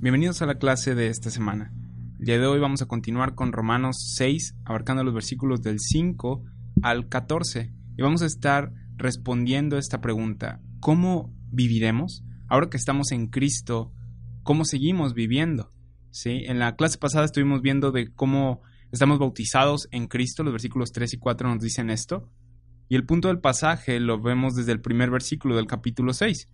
Bienvenidos a la clase de esta semana. El día de hoy vamos a continuar con Romanos 6, abarcando los versículos del 5 al 14, y vamos a estar respondiendo esta pregunta, ¿cómo viviremos? Ahora que estamos en Cristo, ¿cómo seguimos viviendo? ¿Sí? En la clase pasada estuvimos viendo de cómo estamos bautizados en Cristo, los versículos 3 y 4 nos dicen esto, y el punto del pasaje lo vemos desde el primer versículo del capítulo 6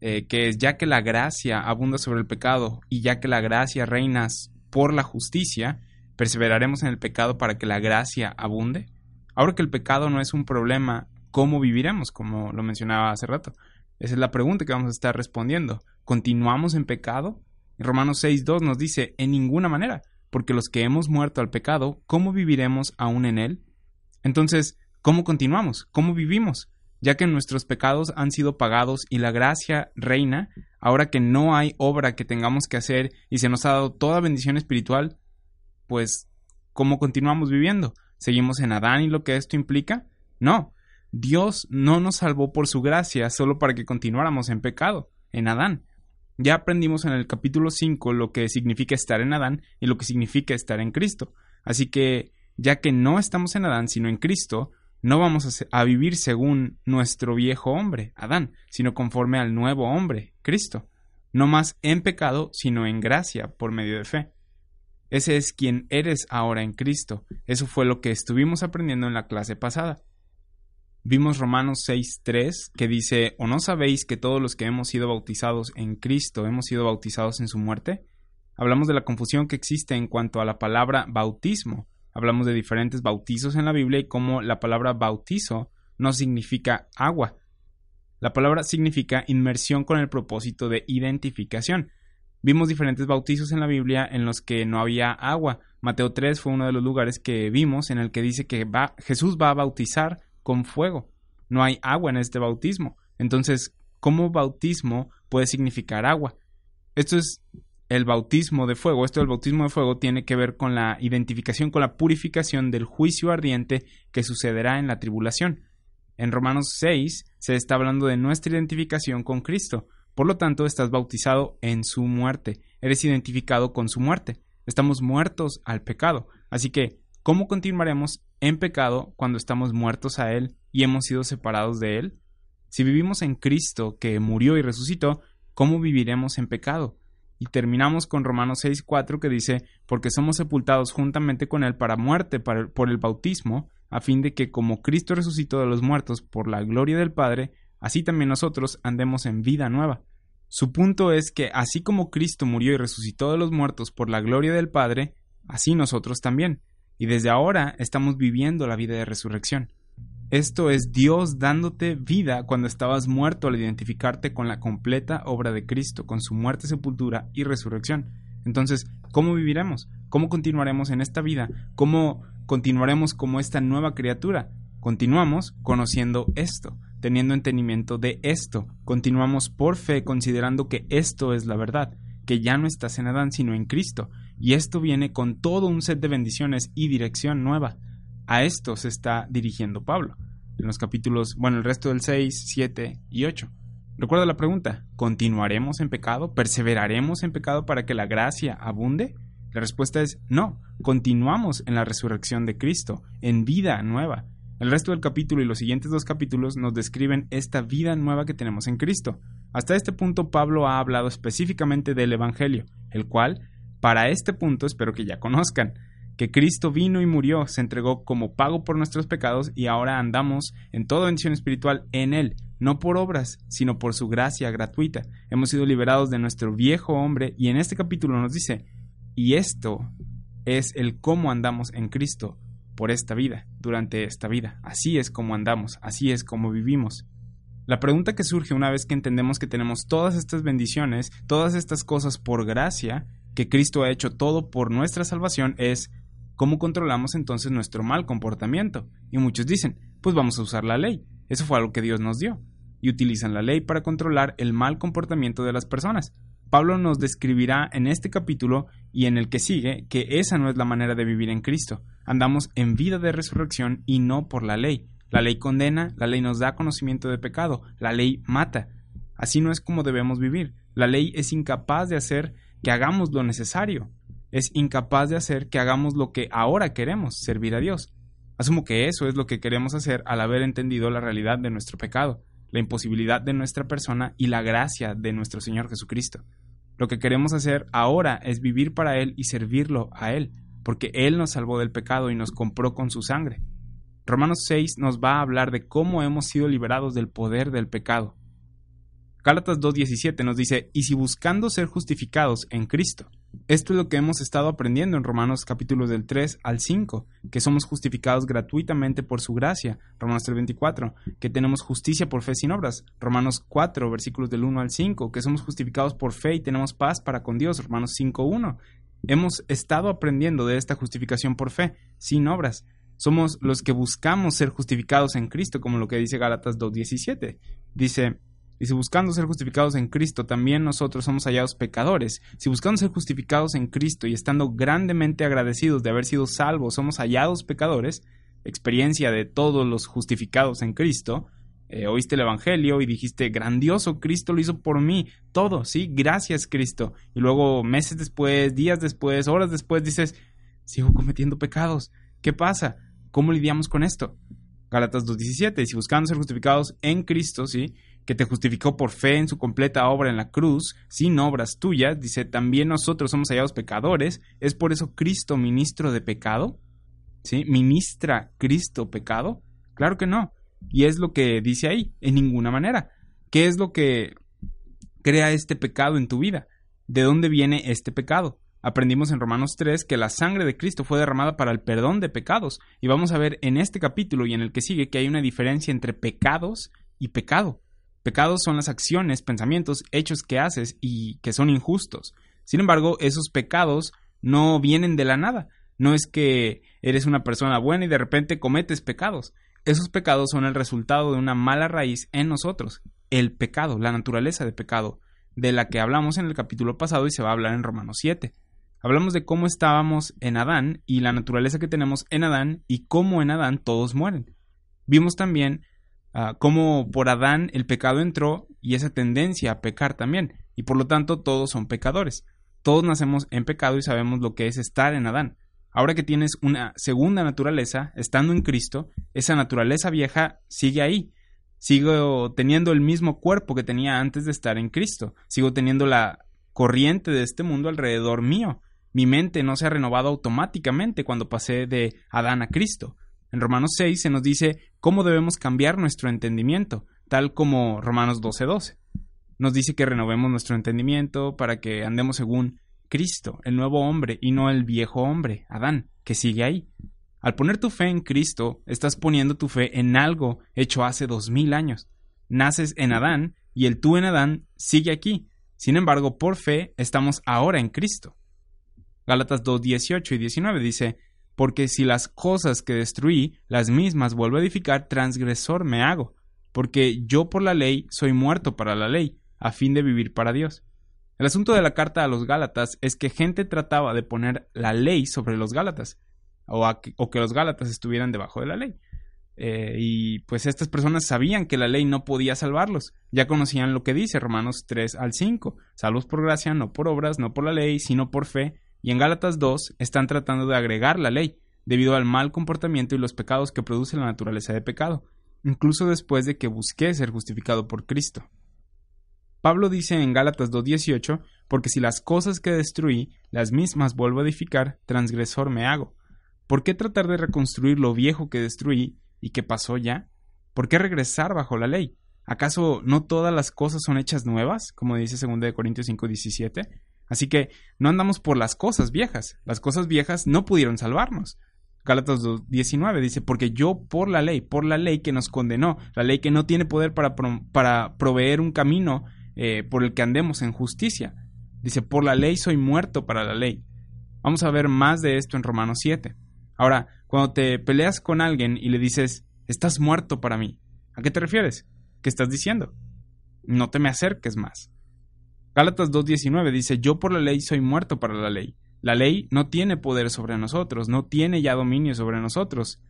eh, que es ya que la gracia abunda sobre el pecado y ya que la gracia reina por la justicia, perseveraremos en el pecado para que la gracia abunde. Ahora que el pecado no es un problema, ¿cómo viviremos? Como lo mencionaba hace rato. Esa es la pregunta que vamos a estar respondiendo. ¿Continuamos en pecado? Romanos 6.2 nos dice, en ninguna manera, porque los que hemos muerto al pecado, ¿cómo viviremos aún en él? Entonces, ¿cómo continuamos? ¿Cómo vivimos? Ya que nuestros pecados han sido pagados y la gracia reina, ahora que no hay obra que tengamos que hacer y se nos ha dado toda bendición espiritual, pues, ¿cómo continuamos viviendo? ¿Seguimos en Adán y lo que esto implica? No, Dios no nos salvó por su gracia solo para que continuáramos en pecado, en Adán. Ya aprendimos en el capítulo 5 lo que significa estar en Adán y lo que significa estar en Cristo. Así que, ya que no estamos en Adán, sino en Cristo, no vamos a, vivir según nuestro viejo hombre, Adán, sino conforme al nuevo hombre, Cristo, no más en pecado, sino en gracia, por medio de fe. Ese es quien eres ahora en Cristo. Eso fue lo que estuvimos aprendiendo en la clase pasada. Vimos Romanos 6.3 que dice, ¿o no sabéis que todos los que hemos sido bautizados en Cristo hemos sido bautizados en su muerte? Hablamos de la confusión que existe en cuanto a la palabra bautismo, Hablamos de diferentes bautizos en la Biblia y cómo la palabra bautizo no significa agua. La palabra significa inmersión con el propósito de identificación. Vimos diferentes bautizos en la Biblia en los que no había agua. Mateo 3 fue uno de los lugares que vimos en el que dice que Jesús va a bautizar con fuego. No hay agua en este bautismo. Entonces, ¿cómo bautismo puede significar agua? Esto es el bautismo de fuego. Esto del bautismo de fuego tiene que ver con la identificación, con la purificación del juicio ardiente que sucederá en la tribulación. En Romanos 6 se está hablando de nuestra identificación con Cristo. Por lo tanto, estás bautizado en su muerte. Eres identificado con su muerte. Estamos muertos al pecado. Así que, ¿cómo continuaremos en pecado cuando estamos muertos a Él y hemos sido separados de Él? Si vivimos en Cristo, que murió y resucitó, ¿cómo viviremos en pecado? Y terminamos con Romanos 6.4 que dice, porque somos sepultados juntamente con Él para muerte por el bautismo, a fin de que como Cristo resucitó de los muertos por la gloria del Padre, así también nosotros andemos en vida nueva. Su punto es que así como Cristo murió y resucitó de los muertos por la gloria del Padre, así nosotros también. Y desde ahora estamos viviendo la vida de resurrección. Esto es Dios dándote vida cuando estabas muerto al identificarte con la completa obra de Cristo, con su muerte, sepultura y resurrección. Entonces, ¿cómo viviremos? ¿Cómo continuaremos en esta vida? ¿Cómo continuaremos como esta nueva criatura? Continuamos conociendo esto, teniendo entendimiento de esto. Continuamos por fe considerando que esto es la verdad, que ya no estás en Adán sino en Cristo. Y esto viene con todo un set de bendiciones y dirección nueva. A esto se está dirigiendo Pablo en los capítulos, bueno, el resto del 6, 7 y 8. Recuerda la pregunta, ¿continuaremos en pecado? ¿Perseveraremos en pecado para que la gracia abunde? La respuesta es no, continuamos en la resurrección de Cristo, en vida nueva. El resto del capítulo y los siguientes dos capítulos nos describen esta vida nueva que tenemos en Cristo. Hasta este punto Pablo ha hablado específicamente del Evangelio, el cual, para este punto espero que ya conozcan que Cristo vino y murió, se entregó como pago por nuestros pecados y ahora andamos en toda bendición espiritual en Él, no por obras, sino por su gracia gratuita. Hemos sido liberados de nuestro viejo hombre y en este capítulo nos dice, y esto es el cómo andamos en Cristo por esta vida, durante esta vida. Así es como andamos, así es como vivimos. La pregunta que surge una vez que entendemos que tenemos todas estas bendiciones, todas estas cosas por gracia, que Cristo ha hecho todo por nuestra salvación, es ¿Cómo controlamos entonces nuestro mal comportamiento? Y muchos dicen, pues vamos a usar la ley. Eso fue algo que Dios nos dio. Y utilizan la ley para controlar el mal comportamiento de las personas. Pablo nos describirá en este capítulo y en el que sigue que esa no es la manera de vivir en Cristo. Andamos en vida de resurrección y no por la ley. La ley condena, la ley nos da conocimiento de pecado, la ley mata. Así no es como debemos vivir. La ley es incapaz de hacer que hagamos lo necesario. Es incapaz de hacer que hagamos lo que ahora queremos, servir a Dios. Asumo que eso es lo que queremos hacer al haber entendido la realidad de nuestro pecado, la imposibilidad de nuestra persona y la gracia de nuestro Señor Jesucristo. Lo que queremos hacer ahora es vivir para Él y servirlo a Él, porque Él nos salvó del pecado y nos compró con su sangre. Romanos 6 nos va a hablar de cómo hemos sido liberados del poder del pecado. Gálatas 2.17 nos dice, y si buscando ser justificados en Cristo. Esto es lo que hemos estado aprendiendo en Romanos capítulos del 3 al 5, que somos justificados gratuitamente por su gracia, Romanos 3.24, que tenemos justicia por fe sin obras, Romanos 4, versículos del 1 al 5, que somos justificados por fe y tenemos paz para con Dios, Romanos 5.1. Hemos estado aprendiendo de esta justificación por fe, sin obras. Somos los que buscamos ser justificados en Cristo, como lo que dice Gálatas 2.17. Dice, si buscando ser justificados en Cristo, también nosotros somos hallados pecadores. Si buscando ser justificados en Cristo y estando grandemente agradecidos de haber sido salvos, somos hallados pecadores, experiencia de todos los justificados en Cristo, eh, oíste el Evangelio y dijiste, grandioso, Cristo lo hizo por mí, todo, sí, gracias Cristo. Y luego meses después, días después, horas después dices, sigo cometiendo pecados. ¿Qué pasa? ¿Cómo lidiamos con esto? Gálatas 2.17, si buscando ser justificados en Cristo, sí, que te justificó por fe en su completa obra en la cruz, sin obras tuyas, dice, también nosotros somos hallados pecadores, ¿es por eso Cristo ministro de pecado? ¿Sí? ¿Ministra Cristo pecado? Claro que no. Y es lo que dice ahí, en ninguna manera. ¿Qué es lo que crea este pecado en tu vida? ¿De dónde viene este pecado? Aprendimos en Romanos 3 que la sangre de Cristo fue derramada para el perdón de pecados, y vamos a ver en este capítulo y en el que sigue que hay una diferencia entre pecados y pecado. Pecados son las acciones, pensamientos, hechos que haces y que son injustos. Sin embargo, esos pecados no vienen de la nada. No es que eres una persona buena y de repente cometes pecados. Esos pecados son el resultado de una mala raíz en nosotros, el pecado, la naturaleza de pecado, de la que hablamos en el capítulo pasado y se va a hablar en Romanos 7. Hablamos de cómo estábamos en Adán y la naturaleza que tenemos en Adán y cómo en Adán todos mueren. Vimos también Ah, como por Adán el pecado entró y esa tendencia a pecar también, y por lo tanto todos son pecadores. Todos nacemos en pecado y sabemos lo que es estar en Adán. Ahora que tienes una segunda naturaleza, estando en Cristo, esa naturaleza vieja sigue ahí. Sigo teniendo el mismo cuerpo que tenía antes de estar en Cristo. Sigo teniendo la corriente de este mundo alrededor mío. Mi mente no se ha renovado automáticamente cuando pasé de Adán a Cristo. En Romanos 6 se nos dice cómo debemos cambiar nuestro entendimiento, tal como Romanos 12:12. Nos dice que renovemos nuestro entendimiento para que andemos según Cristo, el nuevo hombre, y no el viejo hombre, Adán, que sigue ahí. Al poner tu fe en Cristo, estás poniendo tu fe en algo hecho hace dos mil años. Naces en Adán y el tú en Adán sigue aquí. Sin embargo, por fe estamos ahora en Cristo. Gálatas 2, 18 y 19 dice, porque si las cosas que destruí, las mismas vuelvo a edificar, transgresor me hago, porque yo por la ley soy muerto para la ley, a fin de vivir para Dios. El asunto de la carta a los Gálatas es que gente trataba de poner la ley sobre los Gálatas, o, que, los Gálatas estuvieran debajo de la ley. Eh, y pues estas personas sabían que la ley no podía salvarlos, ya conocían lo que dice Romanos 3 al 5, salvos por gracia, no por obras, no por la ley, sino por fe, y en Gálatas 2 están tratando de agregar la ley, debido al mal comportamiento y los pecados que produce la naturaleza de pecado, incluso después de que busqué ser justificado por Cristo. Pablo dice en Gálatas 2.18, porque si las cosas que destruí, las mismas vuelvo a edificar, transgresor me hago. ¿Por qué tratar de reconstruir lo viejo que destruí y que pasó ya? ¿Por qué regresar bajo la ley? ¿Acaso no todas las cosas son hechas nuevas, como dice 2 Corintios 5.17? Así que no andamos por las cosas viejas. Las cosas viejas no pudieron salvarnos. Gálatas 19 dice, porque yo por la ley, por la ley que nos condenó, la ley que no tiene poder para, proveer un camino eh, por el que andemos en justicia. Dice, por la ley soy muerto para la ley. Vamos a ver más de esto en Romanos 7. Ahora, cuando te peleas con alguien y le dices, estás muerto para mí, ¿a qué te refieres? ¿Qué estás diciendo? No te me acerques más. Gálatas 2.19 dice, yo por la ley soy muerto para la ley. La ley no tiene poder sobre nosotros, no tiene ya dominio sobre nosotros.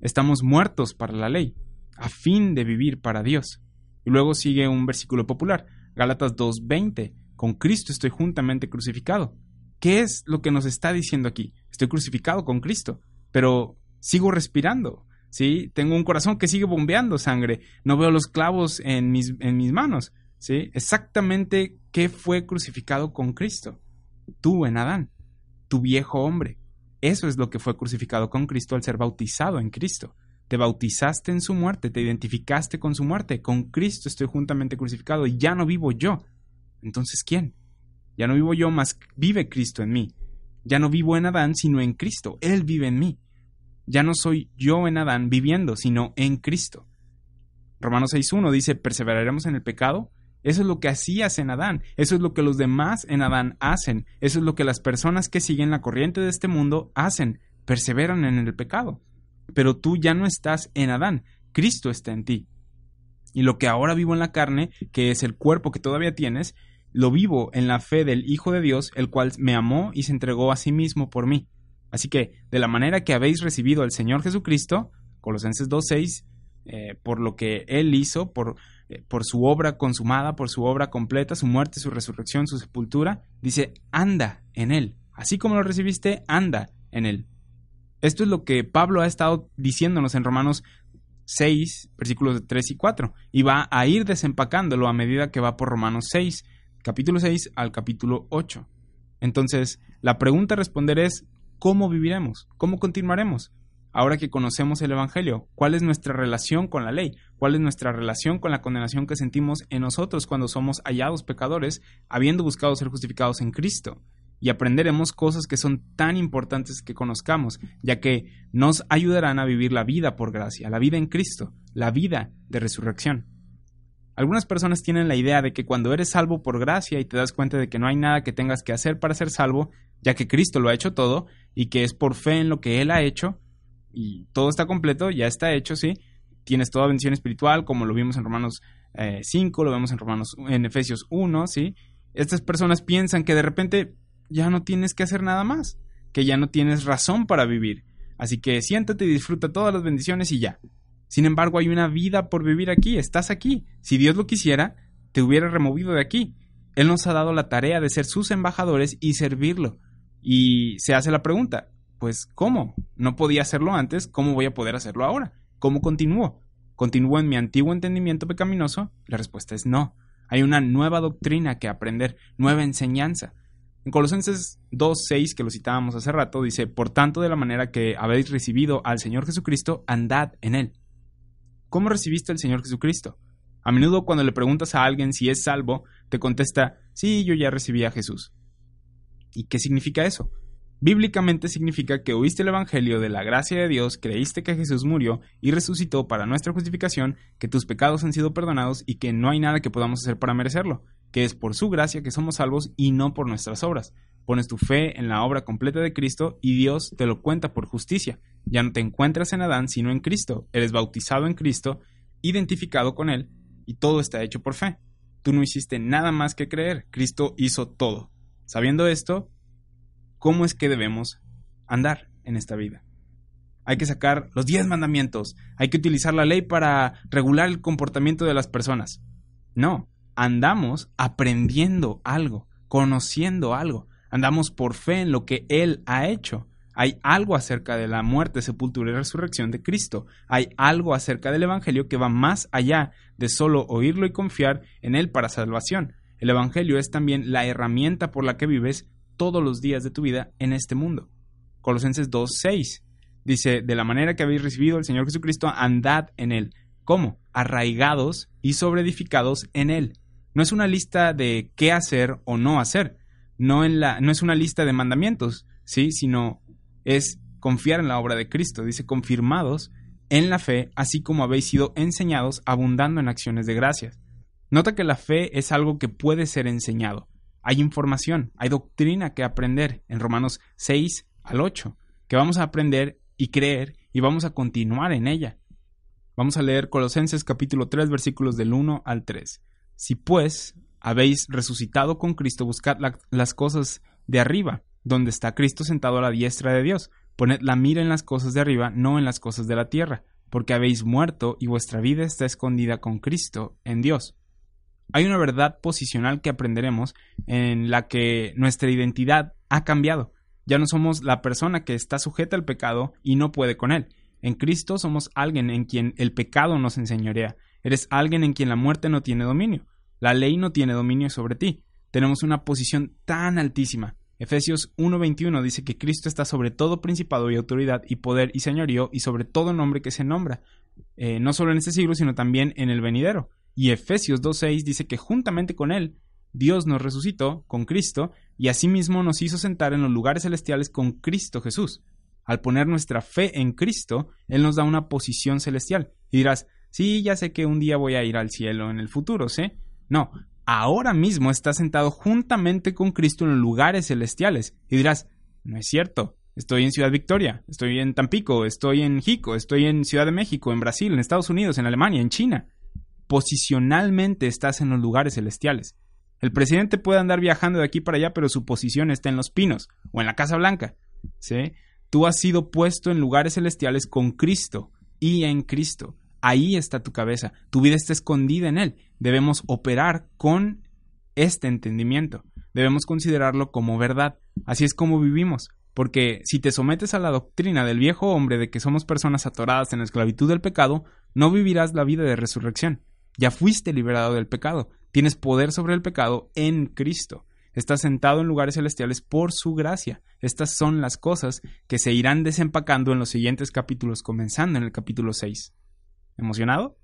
Estamos muertos para la ley, a fin de vivir para Dios. Y luego sigue un versículo popular, Gálatas 2.20, con Cristo estoy juntamente crucificado. ¿Qué es lo que nos está diciendo aquí? Estoy crucificado con Cristo, pero sigo respirando, ¿sí? Tengo un corazón que sigue bombeando sangre, no veo los clavos en mis, en mis manos, ¿sí? Exactamente qué fue crucificado con Cristo. Tú en Adán, tu viejo hombre. Eso es lo que fue crucificado con Cristo al ser bautizado en Cristo. Te bautizaste en su muerte, te identificaste con su muerte. Con Cristo estoy juntamente crucificado y ya no vivo yo. Entonces, ¿quién? Ya no vivo yo, más vive Cristo en mí. Ya no vivo en Adán, sino en Cristo. Él vive en mí. Ya no soy yo en Adán viviendo, sino en Cristo. Romanos 6.1 dice, ¿perseveraremos en el pecado? Eso es lo que hacías en Adán, eso es lo que los demás en Adán hacen, eso es lo que las personas que siguen la corriente de este mundo hacen, perseveran en el pecado. Pero tú ya no estás en Adán, Cristo está en ti. Y lo que ahora vivo en la carne, que es el cuerpo que todavía tienes, lo vivo en la fe del Hijo de Dios, el cual me amó y se entregó a sí mismo por mí. Así que, de la manera que habéis recibido al Señor Jesucristo, Colosenses 2.6, eh, por lo que Él hizo, por, por su obra consumada, por su obra completa, su muerte, su resurrección, su sepultura, dice, anda en Él. Así como lo recibiste, anda en Él. Esto es lo que Pablo ha estado diciéndonos en Romanos 6, versículos 3 y 4, y va a ir desempacándolo a medida que va por Romanos 6, capítulo 6 al capítulo 8. Entonces, la pregunta a responder es, ¿cómo viviremos? ¿Cómo continuaremos? Ahora que conocemos el Evangelio, ¿cuál es nuestra relación con la ley? ¿Cuál es nuestra relación con la condenación que sentimos en nosotros cuando somos hallados pecadores, habiendo buscado ser justificados en Cristo? Y aprenderemos cosas que son tan importantes que conozcamos, ya que nos ayudarán a vivir la vida por gracia, la vida en Cristo, la vida de resurrección. Algunas personas tienen la idea de que cuando eres salvo por gracia y te das cuenta de que no hay nada que tengas que hacer para ser salvo, ya que Cristo lo ha hecho todo y que es por fe en lo que Él ha hecho, y todo está completo, ya está hecho, ¿sí? Tienes toda bendición espiritual, como lo vimos en Romanos 5, eh, lo vemos en Romanos, en Efesios 1, ¿sí? Estas personas piensan que de repente ya no tienes que hacer nada más, que ya no tienes razón para vivir. Así que siéntate y disfruta todas las bendiciones y ya. Sin embargo, hay una vida por vivir aquí, estás aquí. Si Dios lo quisiera, te hubiera removido de aquí. Él nos ha dado la tarea de ser sus embajadores y servirlo. Y se hace la pregunta, pues ¿cómo? No podía hacerlo antes, ¿cómo voy a poder hacerlo ahora? ¿Cómo continúo? ¿Continúo en mi antiguo entendimiento pecaminoso? La respuesta es no. Hay una nueva doctrina que aprender, nueva enseñanza. En Colosenses 2.6, que lo citábamos hace rato, dice, Por tanto, de la manera que habéis recibido al Señor Jesucristo, andad en Él. ¿Cómo recibiste al Señor Jesucristo? A menudo cuando le preguntas a alguien si es salvo, te contesta, sí, yo ya recibí a Jesús. ¿Y qué significa eso? Bíblicamente significa que oíste el Evangelio de la gracia de Dios, creíste que Jesús murió y resucitó para nuestra justificación, que tus pecados han sido perdonados y que no hay nada que podamos hacer para merecerlo, que es por su gracia que somos salvos y no por nuestras obras. Pones tu fe en la obra completa de Cristo y Dios te lo cuenta por justicia. Ya no te encuentras en Adán sino en Cristo, eres bautizado en Cristo, identificado con Él y todo está hecho por fe. Tú no hiciste nada más que creer, Cristo hizo todo. Sabiendo esto, cómo es que debemos andar en esta vida. Hay que sacar los diez mandamientos, hay que utilizar la ley para regular el comportamiento de las personas. No, andamos aprendiendo algo, conociendo algo, andamos por fe en lo que Él ha hecho. Hay algo acerca de la muerte, sepultura y resurrección de Cristo. Hay algo acerca del Evangelio que va más allá de solo oírlo y confiar en Él para salvación. El Evangelio es también la herramienta por la que vives todos los días de tu vida en este mundo. Colosenses 2.6 dice, de la manera que habéis recibido al Señor Jesucristo, andad en Él. ¿Cómo? Arraigados y sobreedificados en Él. No es una lista de qué hacer o no hacer. No, en la, no es una lista de mandamientos, ¿sí? Sino es confiar en la obra de Cristo. Dice, confirmados en la fe, así como habéis sido enseñados, abundando en acciones de gracias. Nota que la fe es algo que puede ser enseñado hay información, hay doctrina que aprender en Romanos 6 al 8, que vamos a aprender y creer y vamos a continuar en ella. Vamos a leer Colosenses capítulo 3 versículos del 1 al 3. Si pues habéis resucitado con Cristo, buscad las cosas de arriba, donde está Cristo sentado a la diestra de Dios. Poned la mira en las cosas de arriba, no en las cosas de la tierra, porque habéis muerto y vuestra vida está escondida con Cristo en Dios. Hay una verdad posicional que aprenderemos en la que nuestra identidad ha cambiado. Ya no somos la persona que está sujeta al pecado y no puede con él. En Cristo somos alguien en quien el pecado nos enseñorea. Eres alguien en quien la muerte no tiene dominio. La ley no tiene dominio sobre ti. Tenemos una posición tan altísima. Efesios 1:21 dice que Cristo está sobre todo principado y autoridad y poder y señorío y sobre todo nombre que se nombra, eh, no solo en este siglo, sino también en el venidero. Y Efesios 2.6 dice que juntamente con Él, Dios nos resucitó con Cristo y asimismo nos hizo sentar en los lugares celestiales con Cristo Jesús. Al poner nuestra fe en Cristo, Él nos da una posición celestial. Y dirás, sí, ya sé que un día voy a ir al cielo en el futuro, ¿sí? No, ahora mismo está sentado juntamente con Cristo en los lugares celestiales. Y dirás, no es cierto. Estoy en Ciudad Victoria, estoy en Tampico, estoy en Jico, estoy en Ciudad de México, en Brasil, en Estados Unidos, en Alemania, en China posicionalmente estás en los lugares celestiales. El presidente puede andar viajando de aquí para allá, pero su posición está en los pinos o en la Casa Blanca. ¿sí? Tú has sido puesto en lugares celestiales con Cristo y en Cristo. Ahí está tu cabeza. Tu vida está escondida en Él. Debemos operar con este entendimiento. Debemos considerarlo como verdad. Así es como vivimos. Porque si te sometes a la doctrina del viejo hombre de que somos personas atoradas en la esclavitud del pecado, no vivirás la vida de resurrección. Ya fuiste liberado del pecado. Tienes poder sobre el pecado en Cristo. Estás sentado en lugares celestiales por su gracia. Estas son las cosas que se irán desempacando en los siguientes capítulos, comenzando en el capítulo 6. ¿Emocionado?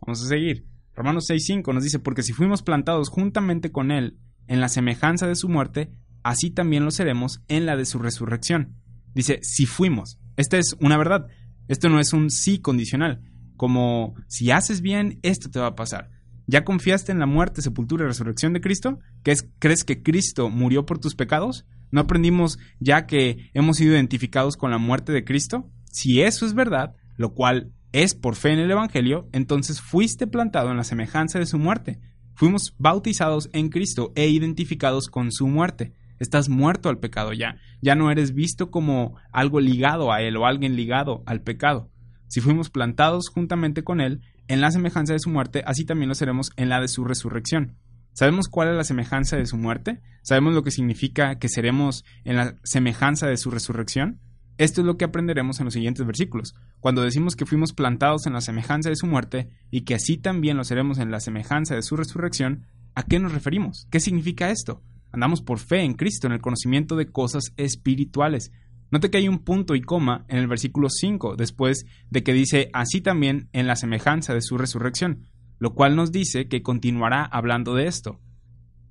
Vamos a seguir. Romanos 6.5 nos dice, porque si fuimos plantados juntamente con Él en la semejanza de su muerte, así también lo seremos en la de su resurrección. Dice, si fuimos. Esta es una verdad. Esto no es un sí condicional como si haces bien, esto te va a pasar. ¿Ya confiaste en la muerte, sepultura y resurrección de Cristo? ¿Crees que Cristo murió por tus pecados? ¿No aprendimos ya que hemos sido identificados con la muerte de Cristo? Si eso es verdad, lo cual es por fe en el Evangelio, entonces fuiste plantado en la semejanza de su muerte. Fuimos bautizados en Cristo e identificados con su muerte. Estás muerto al pecado ya. Ya no eres visto como algo ligado a él o alguien ligado al pecado. Si fuimos plantados juntamente con Él en la semejanza de su muerte, así también lo seremos en la de su resurrección. ¿Sabemos cuál es la semejanza de su muerte? ¿Sabemos lo que significa que seremos en la semejanza de su resurrección? Esto es lo que aprenderemos en los siguientes versículos. Cuando decimos que fuimos plantados en la semejanza de su muerte y que así también lo seremos en la semejanza de su resurrección, ¿a qué nos referimos? ¿Qué significa esto? Andamos por fe en Cristo, en el conocimiento de cosas espirituales. Note que hay un punto y coma en el versículo 5, después de que dice así también en la semejanza de su resurrección, lo cual nos dice que continuará hablando de esto.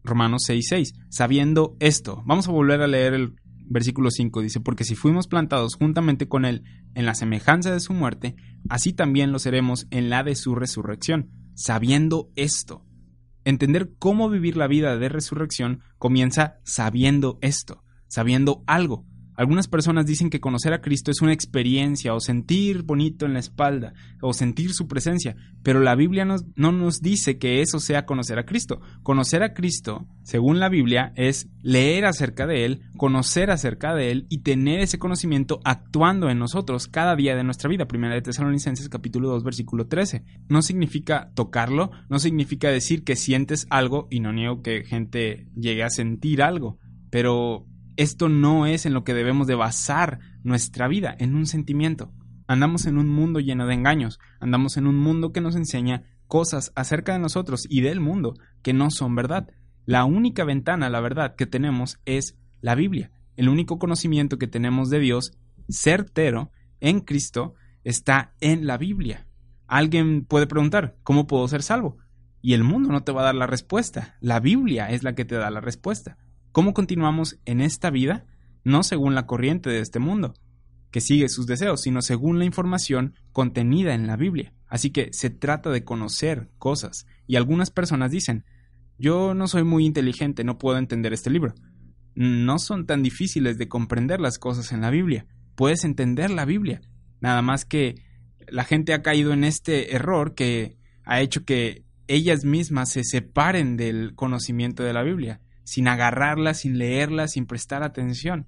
Romanos 6:6, sabiendo esto. Vamos a volver a leer el versículo 5, dice, porque si fuimos plantados juntamente con Él en la semejanza de su muerte, así también lo seremos en la de su resurrección, sabiendo esto. Entender cómo vivir la vida de resurrección comienza sabiendo esto, sabiendo algo. Algunas personas dicen que conocer a Cristo es una experiencia o sentir bonito en la espalda o sentir su presencia, pero la Biblia no nos dice que eso sea conocer a Cristo. Conocer a Cristo, según la Biblia, es leer acerca de Él, conocer acerca de Él y tener ese conocimiento actuando en nosotros cada día de nuestra vida. Primera de Tesalonicenses capítulo 2 versículo 13. No significa tocarlo, no significa decir que sientes algo y no niego que gente llegue a sentir algo, pero esto no es en lo que debemos de basar nuestra vida, en un sentimiento. Andamos en un mundo lleno de engaños, andamos en un mundo que nos enseña cosas acerca de nosotros y del mundo que no son verdad. La única ventana a la verdad que tenemos es la Biblia. El único conocimiento que tenemos de Dios certero en Cristo está en la Biblia. Alguien puede preguntar, ¿cómo puedo ser salvo? Y el mundo no te va a dar la respuesta. La Biblia es la que te da la respuesta cómo continuamos en esta vida, no según la corriente de este mundo, que sigue sus deseos, sino según la información contenida en la Biblia. Así que se trata de conocer cosas. Y algunas personas dicen, yo no soy muy inteligente, no puedo entender este libro. No son tan difíciles de comprender las cosas en la Biblia. Puedes entender la Biblia. Nada más que la gente ha caído en este error que ha hecho que ellas mismas se separen del conocimiento de la Biblia sin agarrarla, sin leerla, sin prestar atención.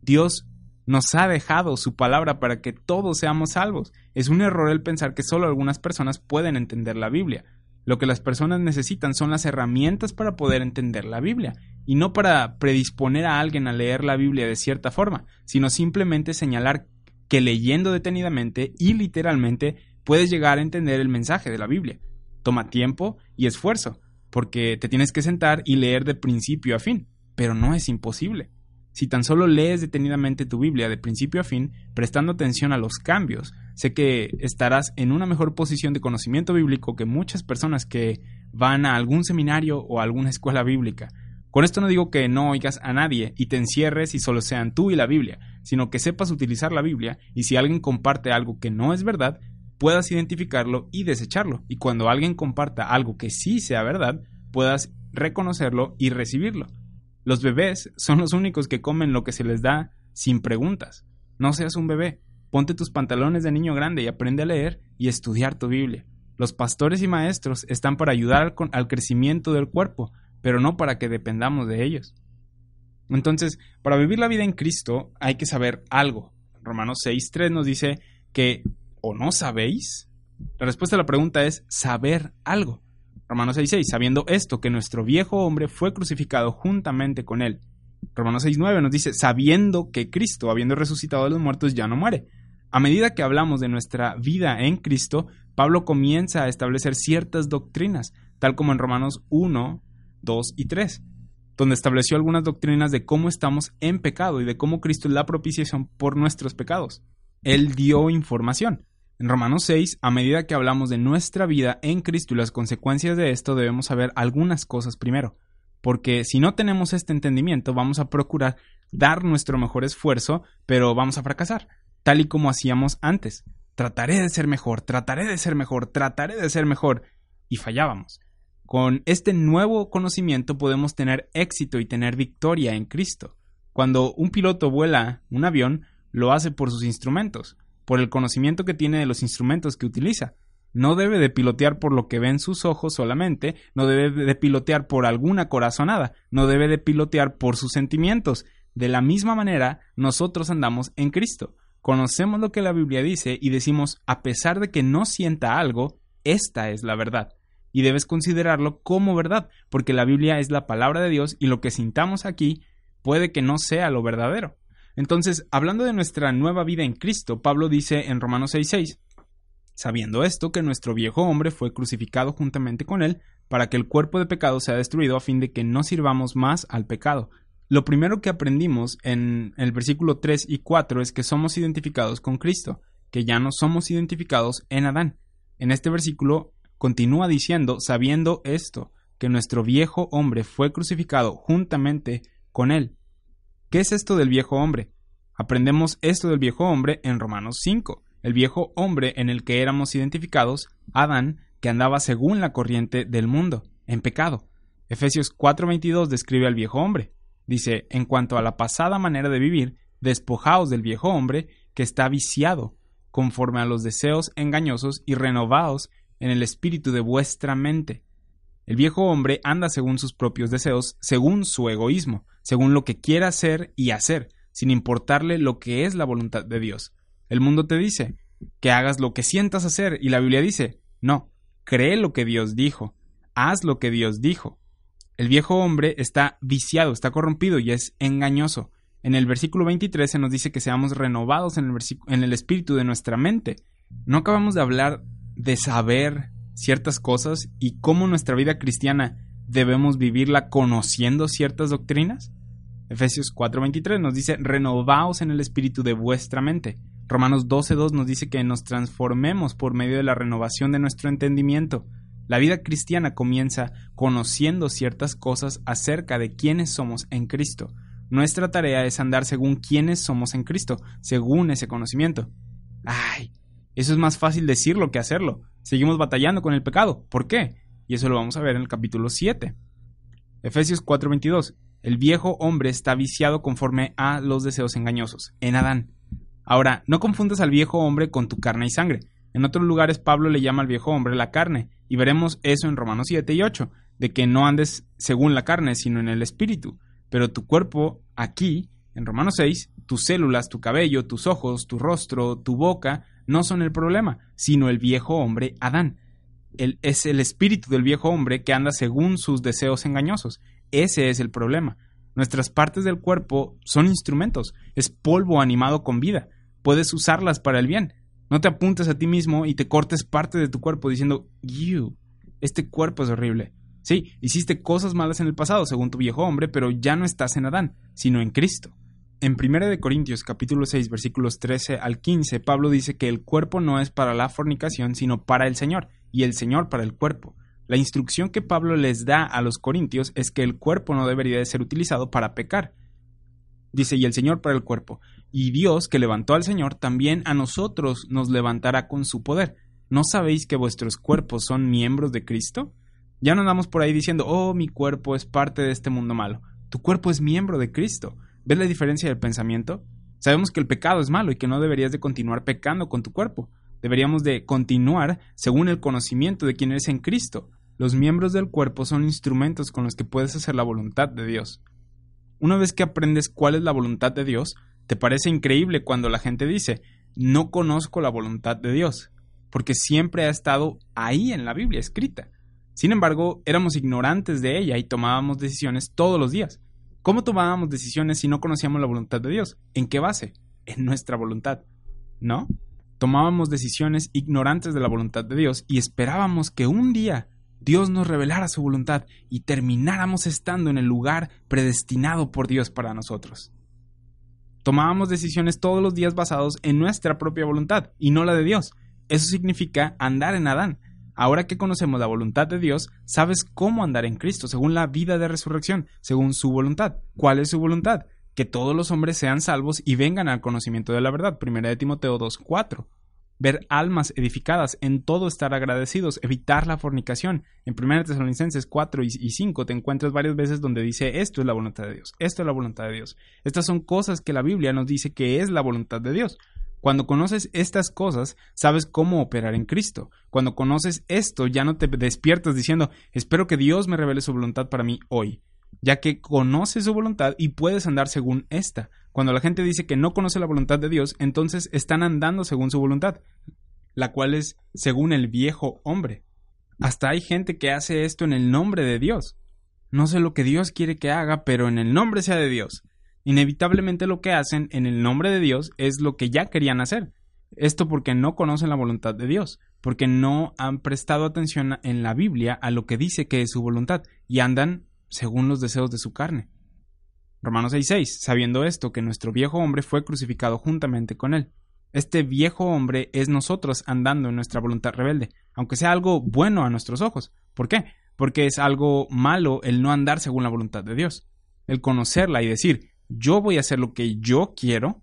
Dios nos ha dejado su palabra para que todos seamos salvos. Es un error el pensar que solo algunas personas pueden entender la Biblia. Lo que las personas necesitan son las herramientas para poder entender la Biblia, y no para predisponer a alguien a leer la Biblia de cierta forma, sino simplemente señalar que leyendo detenidamente y literalmente puedes llegar a entender el mensaje de la Biblia. Toma tiempo y esfuerzo, porque te tienes que sentar y leer de principio a fin, pero no es imposible. Si tan solo lees detenidamente tu Biblia de principio a fin, prestando atención a los cambios, sé que estarás en una mejor posición de conocimiento bíblico que muchas personas que van a algún seminario o a alguna escuela bíblica. Con esto no digo que no oigas a nadie y te encierres y solo sean tú y la Biblia, sino que sepas utilizar la Biblia y si alguien comparte algo que no es verdad, puedas identificarlo y desecharlo. Y cuando alguien comparta algo que sí sea verdad, puedas reconocerlo y recibirlo. Los bebés son los únicos que comen lo que se les da sin preguntas. No seas un bebé. Ponte tus pantalones de niño grande y aprende a leer y estudiar tu Biblia. Los pastores y maestros están para ayudar al crecimiento del cuerpo, pero no para que dependamos de ellos. Entonces, para vivir la vida en Cristo hay que saber algo. Romanos 6.3 nos dice que ¿o no sabéis? La respuesta a la pregunta es saber algo. Romanos 6.6, sabiendo esto, que nuestro viejo hombre fue crucificado juntamente con él. Romanos 6.9 nos dice, sabiendo que Cristo, habiendo resucitado de los muertos, ya no muere. A medida que hablamos de nuestra vida en Cristo, Pablo comienza a establecer ciertas doctrinas, tal como en Romanos 1, 2 y 3, donde estableció algunas doctrinas de cómo estamos en pecado y de cómo Cristo es la propiciación por nuestros pecados. Él dio información. En Romanos 6, a medida que hablamos de nuestra vida en Cristo y las consecuencias de esto, debemos saber algunas cosas primero, porque si no tenemos este entendimiento, vamos a procurar dar nuestro mejor esfuerzo, pero vamos a fracasar, tal y como hacíamos antes. Trataré de ser mejor, trataré de ser mejor, trataré de ser mejor, y fallábamos. Con este nuevo conocimiento podemos tener éxito y tener victoria en Cristo. Cuando un piloto vuela un avión, lo hace por sus instrumentos por el conocimiento que tiene de los instrumentos que utiliza. No debe de pilotear por lo que ven sus ojos solamente, no debe de pilotear por alguna corazonada, no debe de pilotear por sus sentimientos. De la misma manera, nosotros andamos en Cristo. Conocemos lo que la Biblia dice y decimos, a pesar de que no sienta algo, esta es la verdad. Y debes considerarlo como verdad, porque la Biblia es la palabra de Dios y lo que sintamos aquí puede que no sea lo verdadero. Entonces, hablando de nuestra nueva vida en Cristo, Pablo dice en Romanos 6:6, sabiendo esto que nuestro viejo hombre fue crucificado juntamente con él, para que el cuerpo de pecado sea destruido a fin de que no sirvamos más al pecado. Lo primero que aprendimos en el versículo 3 y 4 es que somos identificados con Cristo, que ya no somos identificados en Adán. En este versículo continúa diciendo, sabiendo esto, que nuestro viejo hombre fue crucificado juntamente con él. ¿Qué es esto del viejo hombre? Aprendemos esto del viejo hombre en Romanos 5, el viejo hombre en el que éramos identificados, Adán, que andaba según la corriente del mundo, en pecado. Efesios 4:22 describe al viejo hombre. Dice, en cuanto a la pasada manera de vivir, despojaos del viejo hombre que está viciado, conforme a los deseos engañosos y renovaos en el espíritu de vuestra mente. El viejo hombre anda según sus propios deseos, según su egoísmo, según lo que quiera hacer y hacer, sin importarle lo que es la voluntad de Dios. El mundo te dice que hagas lo que sientas hacer y la Biblia dice, no, cree lo que Dios dijo, haz lo que Dios dijo. El viejo hombre está viciado, está corrompido y es engañoso. En el versículo 23 se nos dice que seamos renovados en el, en el espíritu de nuestra mente. No acabamos de hablar de saber ciertas cosas y cómo nuestra vida cristiana debemos vivirla conociendo ciertas doctrinas. Efesios 4:23 nos dice, renovaos en el espíritu de vuestra mente. Romanos 12:2 nos dice que nos transformemos por medio de la renovación de nuestro entendimiento. La vida cristiana comienza conociendo ciertas cosas acerca de quiénes somos en Cristo. Nuestra tarea es andar según quiénes somos en Cristo, según ese conocimiento. Ay, eso es más fácil decirlo que hacerlo. Seguimos batallando con el pecado. ¿Por qué? Y eso lo vamos a ver en el capítulo 7. Efesios 4:22 el viejo hombre está viciado conforme a los deseos engañosos, en Adán. Ahora, no confundas al viejo hombre con tu carne y sangre. En otros lugares Pablo le llama al viejo hombre la carne, y veremos eso en Romanos 7 y 8, de que no andes según la carne, sino en el espíritu. Pero tu cuerpo, aquí, en Romanos 6, tus células, tu cabello, tus ojos, tu rostro, tu boca, no son el problema, sino el viejo hombre Adán. es el espíritu del viejo hombre que anda según sus deseos engañosos. Ese es el problema. Nuestras partes del cuerpo son instrumentos, es polvo animado con vida. Puedes usarlas para el bien. No te apuntes a ti mismo y te cortes parte de tu cuerpo diciendo, you, este cuerpo es horrible. Sí, hiciste cosas malas en el pasado, según tu viejo hombre, pero ya no estás en Adán, sino en Cristo. En 1 Corintios capítulo 6 versículos 13 al 15, Pablo dice que el cuerpo no es para la fornicación, sino para el Señor, y el Señor para el cuerpo. La instrucción que Pablo les da a los corintios es que el cuerpo no debería de ser utilizado para pecar. Dice, y el Señor para el cuerpo. Y Dios, que levantó al Señor, también a nosotros nos levantará con su poder. ¿No sabéis que vuestros cuerpos son miembros de Cristo? Ya no andamos por ahí diciendo, oh, mi cuerpo es parte de este mundo malo. Tu cuerpo es miembro de Cristo. ¿Ves la diferencia del pensamiento? Sabemos que el pecado es malo y que no deberías de continuar pecando con tu cuerpo. Deberíamos de continuar según el conocimiento de quién eres en Cristo. Los miembros del cuerpo son instrumentos con los que puedes hacer la voluntad de Dios. Una vez que aprendes cuál es la voluntad de Dios, te parece increíble cuando la gente dice, no conozco la voluntad de Dios, porque siempre ha estado ahí en la Biblia escrita. Sin embargo, éramos ignorantes de ella y tomábamos decisiones todos los días. ¿Cómo tomábamos decisiones si no conocíamos la voluntad de Dios? ¿En qué base? En nuestra voluntad. ¿No? Tomábamos decisiones ignorantes de la voluntad de Dios y esperábamos que un día Dios nos revelara su voluntad y termináramos estando en el lugar predestinado por Dios para nosotros. Tomábamos decisiones todos los días basados en nuestra propia voluntad y no la de Dios. Eso significa andar en Adán. Ahora que conocemos la voluntad de Dios, sabes cómo andar en Cristo, según la vida de resurrección, según su voluntad. ¿Cuál es su voluntad? Que todos los hombres sean salvos y vengan al conocimiento de la verdad. Primera de Timoteo 2.4 ver almas edificadas, en todo estar agradecidos, evitar la fornicación. En 1 Tesalonicenses 4 y 5 te encuentras varias veces donde dice esto es la voluntad de Dios, esto es la voluntad de Dios. Estas son cosas que la Biblia nos dice que es la voluntad de Dios. Cuando conoces estas cosas, sabes cómo operar en Cristo. Cuando conoces esto, ya no te despiertas diciendo, espero que Dios me revele su voluntad para mí hoy, ya que conoces su voluntad y puedes andar según esta. Cuando la gente dice que no conoce la voluntad de Dios, entonces están andando según su voluntad, la cual es según el viejo hombre. Hasta hay gente que hace esto en el nombre de Dios. No sé lo que Dios quiere que haga, pero en el nombre sea de Dios. Inevitablemente lo que hacen en el nombre de Dios es lo que ya querían hacer. Esto porque no conocen la voluntad de Dios, porque no han prestado atención en la Biblia a lo que dice que es su voluntad y andan según los deseos de su carne. Romanos 6:6, sabiendo esto, que nuestro viejo hombre fue crucificado juntamente con él. Este viejo hombre es nosotros andando en nuestra voluntad rebelde, aunque sea algo bueno a nuestros ojos. ¿Por qué? Porque es algo malo el no andar según la voluntad de Dios. El conocerla y decir, yo voy a hacer lo que yo quiero.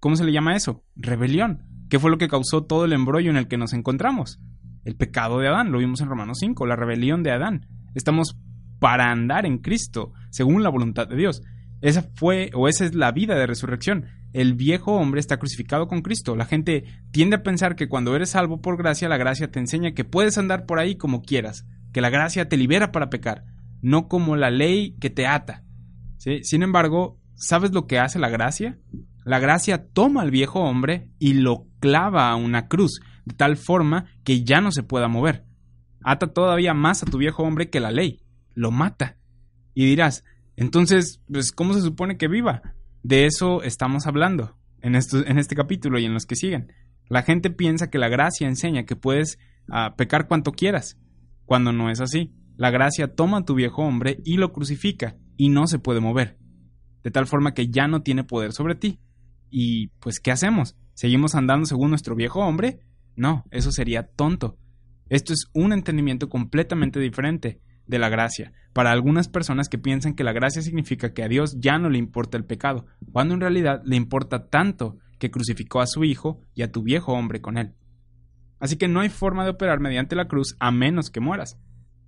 ¿Cómo se le llama eso? Rebelión. ¿Qué fue lo que causó todo el embrollo en el que nos encontramos? El pecado de Adán, lo vimos en Romanos 5, la rebelión de Adán. Estamos para andar en Cristo, según la voluntad de Dios. Esa fue o esa es la vida de resurrección. El viejo hombre está crucificado con Cristo. La gente tiende a pensar que cuando eres salvo por gracia, la gracia te enseña que puedes andar por ahí como quieras, que la gracia te libera para pecar, no como la ley que te ata. Sin embargo, ¿sabes lo que hace la gracia? La gracia toma al viejo hombre y lo clava a una cruz, de tal forma que ya no se pueda mover. Ata todavía más a tu viejo hombre que la ley, lo mata. Y dirás, entonces, pues, ¿cómo se supone que viva? De eso estamos hablando en, este capítulo y en los que siguen. La gente piensa que la gracia enseña que puedes ah, pecar cuanto quieras, cuando no es así. La gracia toma a tu viejo hombre y lo crucifica y no se puede mover, de tal forma que ya no tiene poder sobre ti. Y pues, ¿qué hacemos? ¿Seguimos andando según nuestro viejo hombre? No, eso sería tonto. Esto es un entendimiento completamente diferente de la gracia, para algunas personas que piensan que la gracia significa que a Dios ya no le importa el pecado, cuando en realidad le importa tanto que crucificó a su Hijo y a tu viejo hombre con él. Así que no hay forma de operar mediante la cruz a menos que mueras.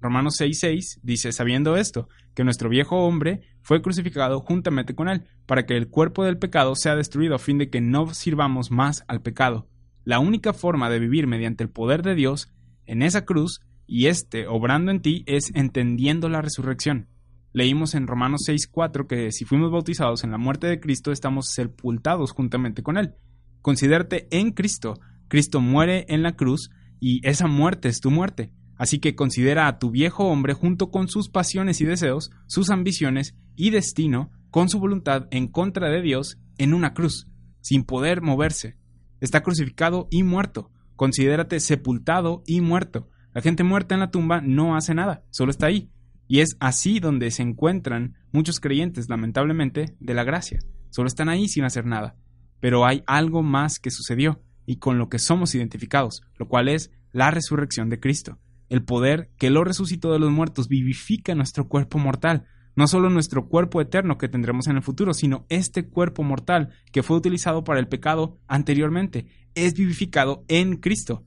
Romanos 6:6 dice, sabiendo esto, que nuestro viejo hombre fue crucificado juntamente con él, para que el cuerpo del pecado sea destruido a fin de que no sirvamos más al pecado. La única forma de vivir mediante el poder de Dios en esa cruz y este, obrando en ti, es entendiendo la resurrección. Leímos en Romanos 6:4 que si fuimos bautizados en la muerte de Cristo, estamos sepultados juntamente con Él. Considérate en Cristo. Cristo muere en la cruz y esa muerte es tu muerte. Así que considera a tu viejo hombre junto con sus pasiones y deseos, sus ambiciones y destino, con su voluntad en contra de Dios, en una cruz, sin poder moverse. Está crucificado y muerto. Considérate sepultado y muerto. La gente muerta en la tumba no hace nada, solo está ahí. Y es así donde se encuentran muchos creyentes, lamentablemente, de la gracia. Solo están ahí sin hacer nada. Pero hay algo más que sucedió y con lo que somos identificados, lo cual es la resurrección de Cristo. El poder que lo resucitó de los muertos vivifica nuestro cuerpo mortal, no solo nuestro cuerpo eterno que tendremos en el futuro, sino este cuerpo mortal que fue utilizado para el pecado anteriormente, es vivificado en Cristo.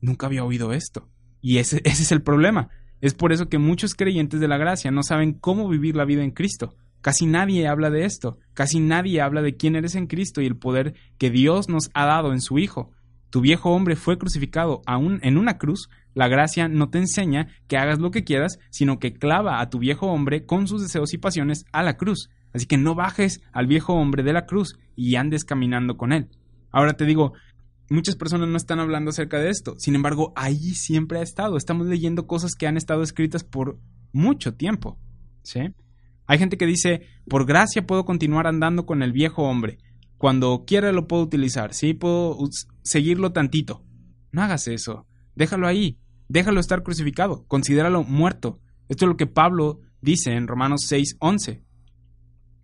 Nunca había oído esto. Y ese, ese es el problema. Es por eso que muchos creyentes de la gracia no saben cómo vivir la vida en Cristo. Casi nadie habla de esto, casi nadie habla de quién eres en Cristo y el poder que Dios nos ha dado en su Hijo. Tu viejo hombre fue crucificado aún en una cruz. La gracia no te enseña que hagas lo que quieras, sino que clava a tu viejo hombre con sus deseos y pasiones a la cruz. Así que no bajes al viejo hombre de la cruz y andes caminando con él. Ahora te digo, muchas personas no están hablando acerca de esto. Sin embargo, ahí siempre ha estado. Estamos leyendo cosas que han estado escritas por mucho tiempo. ¿Sí? Hay gente que dice, por gracia puedo continuar andando con el viejo hombre. Cuando quiera lo puedo utilizar, sí, puedo seguirlo tantito. No hagas eso. Déjalo ahí. Déjalo estar crucificado. Considéralo muerto. Esto es lo que Pablo dice en Romanos 6:11.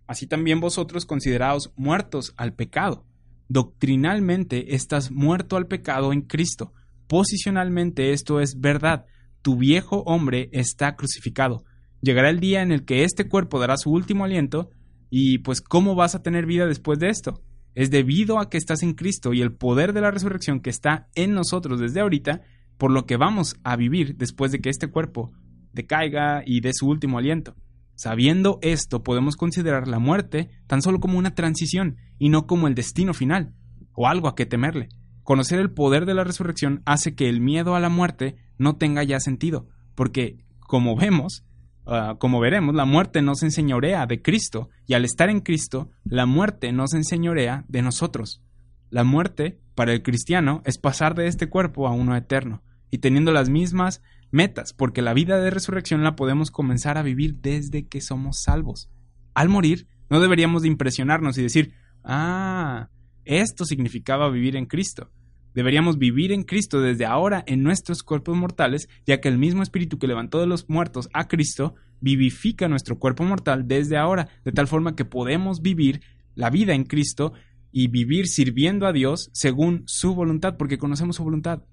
Así también vosotros consideraos muertos al pecado. Doctrinalmente estás muerto al pecado en Cristo. Posicionalmente esto es verdad. Tu viejo hombre está crucificado. Llegará el día en el que este cuerpo dará su último aliento y pues ¿cómo vas a tener vida después de esto? es debido a que estás en Cristo y el poder de la resurrección que está en nosotros desde ahorita, por lo que vamos a vivir después de que este cuerpo decaiga y dé su último aliento. Sabiendo esto, podemos considerar la muerte tan solo como una transición y no como el destino final, o algo a que temerle. Conocer el poder de la resurrección hace que el miedo a la muerte no tenga ya sentido, porque, como vemos, Ah, como veremos, la muerte no se enseñorea de Cristo, y al estar en Cristo, la muerte no se enseñorea de nosotros. La muerte, para el cristiano, es pasar de este cuerpo a uno eterno, y teniendo las mismas metas, porque la vida de resurrección la podemos comenzar a vivir desde que somos salvos. Al morir, no deberíamos de impresionarnos y decir, ah, esto significaba vivir en Cristo. Deberíamos vivir en Cristo desde ahora en nuestros cuerpos mortales, ya que el mismo Espíritu que levantó de los muertos a Cristo vivifica nuestro cuerpo mortal desde ahora, de tal forma que podemos vivir la vida en Cristo y vivir sirviendo a Dios según su voluntad, porque conocemos su voluntad.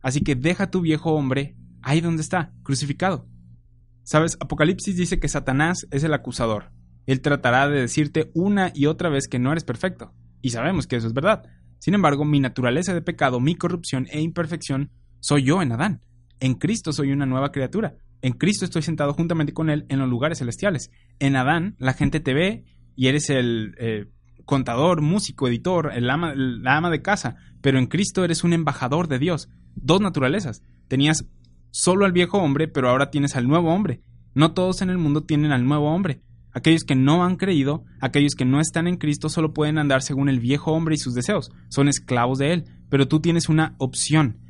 Así que deja tu viejo hombre ahí donde está, crucificado. Sabes, Apocalipsis dice que Satanás es el acusador. Él tratará de decirte una y otra vez que no eres perfecto. Y sabemos que eso es verdad. Sin embargo, mi naturaleza de pecado, mi corrupción e imperfección soy yo en Adán. En Cristo soy una nueva criatura. En Cristo estoy sentado juntamente con Él en los lugares celestiales. En Adán la gente te ve y eres el eh, contador, músico, editor, el ama, la ama de casa, pero en Cristo eres un embajador de Dios. Dos naturalezas. Tenías solo al viejo hombre, pero ahora tienes al nuevo hombre. No todos en el mundo tienen al nuevo hombre. Aquellos que no han creído, aquellos que no están en Cristo, solo pueden andar según el viejo hombre y sus deseos. Son esclavos de él. Pero tú tienes una opción,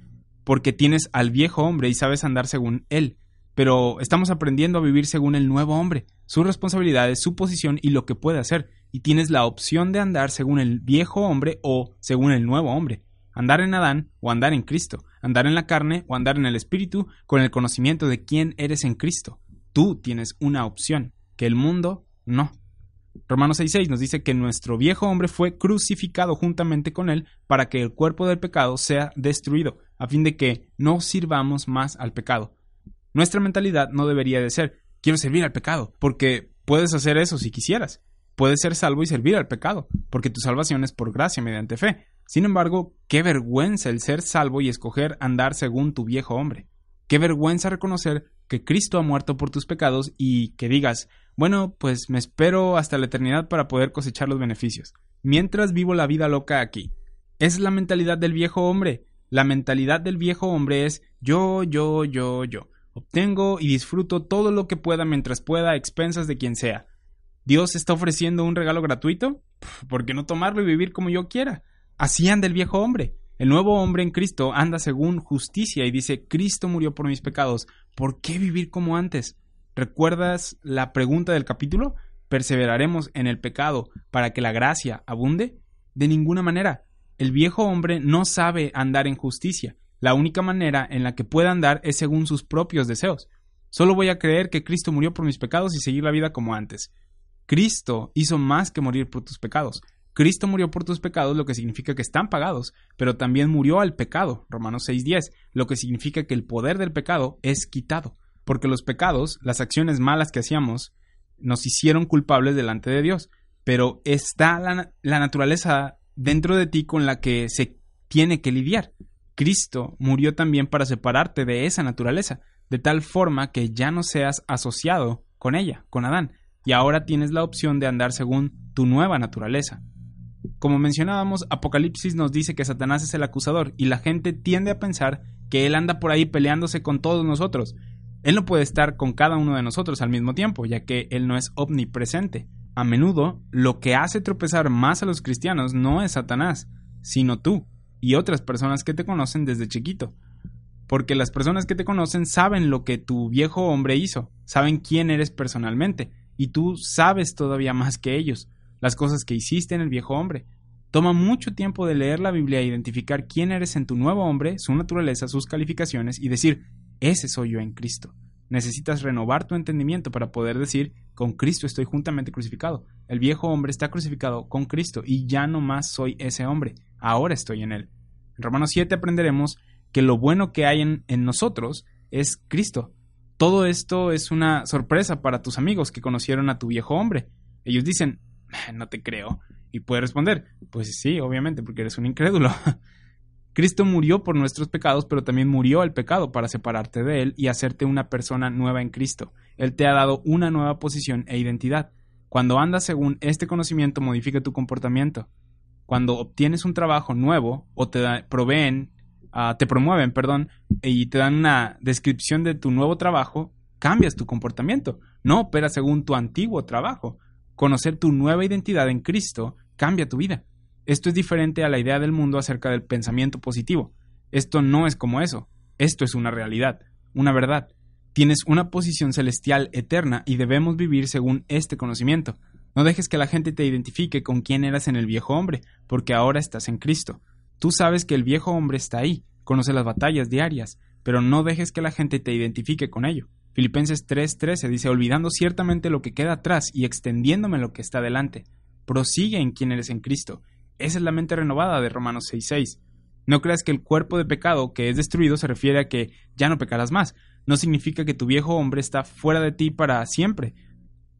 porque tienes al viejo hombre y sabes andar según él. Pero estamos aprendiendo a vivir según el nuevo hombre, sus responsabilidades, su posición y lo que puede hacer. Y tienes la opción de andar según el viejo hombre o según el nuevo hombre. Andar en Adán o andar en Cristo. Andar en la carne o andar en el Espíritu con el conocimiento de quién eres en Cristo. Tú tienes una opción que el mundo no. Romanos 6.6 nos dice que nuestro viejo hombre fue crucificado juntamente con él para que el cuerpo del pecado sea destruido, a fin de que no sirvamos más al pecado. Nuestra mentalidad no debería de ser, quiero servir al pecado, porque puedes hacer eso si quisieras. Puedes ser salvo y servir al pecado, porque tu salvación es por gracia mediante fe. Sin embargo, qué vergüenza el ser salvo y escoger andar según tu viejo hombre. Qué vergüenza reconocer que Cristo ha muerto por tus pecados y que digas, bueno, pues me espero hasta la eternidad para poder cosechar los beneficios, mientras vivo la vida loca aquí. Es la mentalidad del viejo hombre. La mentalidad del viejo hombre es yo, yo, yo, yo. Obtengo y disfruto todo lo que pueda mientras pueda a expensas de quien sea. ¿Dios está ofreciendo un regalo gratuito? ¿Por qué no tomarlo y vivir como yo quiera? Así anda el viejo hombre. El nuevo hombre en Cristo anda según justicia y dice, Cristo murió por mis pecados, ¿por qué vivir como antes? ¿Recuerdas la pregunta del capítulo? ¿Perseveraremos en el pecado para que la gracia abunde? De ninguna manera. El viejo hombre no sabe andar en justicia. La única manera en la que puede andar es según sus propios deseos. Solo voy a creer que Cristo murió por mis pecados y seguir la vida como antes. Cristo hizo más que morir por tus pecados. Cristo murió por tus pecados, lo que significa que están pagados, pero también murió al pecado, Romanos 6:10, lo que significa que el poder del pecado es quitado, porque los pecados, las acciones malas que hacíamos, nos hicieron culpables delante de Dios, pero está la, la naturaleza dentro de ti con la que se tiene que lidiar. Cristo murió también para separarte de esa naturaleza, de tal forma que ya no seas asociado con ella, con Adán, y ahora tienes la opción de andar según tu nueva naturaleza. Como mencionábamos, Apocalipsis nos dice que Satanás es el acusador y la gente tiende a pensar que él anda por ahí peleándose con todos nosotros. Él no puede estar con cada uno de nosotros al mismo tiempo, ya que él no es omnipresente. A menudo, lo que hace tropezar más a los cristianos no es Satanás, sino tú y otras personas que te conocen desde chiquito porque las personas que te conocen saben lo que tu viejo hombre hizo, saben quién eres personalmente, y tú sabes todavía más que ellos, las cosas que hiciste en el viejo hombre. Toma mucho tiempo de leer la Biblia e identificar quién eres en tu nuevo hombre, su naturaleza, sus calificaciones y decir, ese soy yo en Cristo. Necesitas renovar tu entendimiento para poder decir, con Cristo estoy juntamente crucificado. El viejo hombre está crucificado con Cristo y ya no más soy ese hombre, ahora estoy en él. En Romanos 7 aprenderemos que lo bueno que hay en, nosotros es Cristo. Todo esto es una sorpresa para tus amigos que conocieron a tu viejo hombre. Ellos dicen, ah, no te creo. Y puede responder, pues sí, obviamente, porque eres un incrédulo. Cristo murió por nuestros pecados, pero también murió al pecado para separarte de Él y hacerte una persona nueva en Cristo. Él te ha dado una nueva posición e identidad. Cuando andas según este conocimiento, modifica tu comportamiento. Cuando obtienes un trabajo nuevo o te proveen Ah, te promueven, perdón, y te dan una descripción de tu nuevo trabajo, cambias tu comportamiento. No opera según tu antiguo trabajo. Conocer tu nueva identidad en Cristo cambia tu vida. Esto es diferente a la idea del mundo acerca del pensamiento positivo. Esto no es como eso. Esto es una realidad, una verdad. Tienes una posición celestial eterna y debemos vivir según este conocimiento. No dejes que la gente te identifique con quién eras en el viejo hombre, porque ahora estás en Cristo. Tú sabes que el viejo hombre está ahí, conoce las batallas diarias, pero no dejes que la gente te identifique con ello. Filipenses 3:13 dice, olvidando ciertamente lo que queda atrás y extendiéndome lo que está delante. Prosigue en quien eres en Cristo. Esa es la mente renovada de Romanos 6:6. No creas que el cuerpo de pecado que es destruido se refiere a que ya no pecarás más. No significa que tu viejo hombre está fuera de ti para siempre.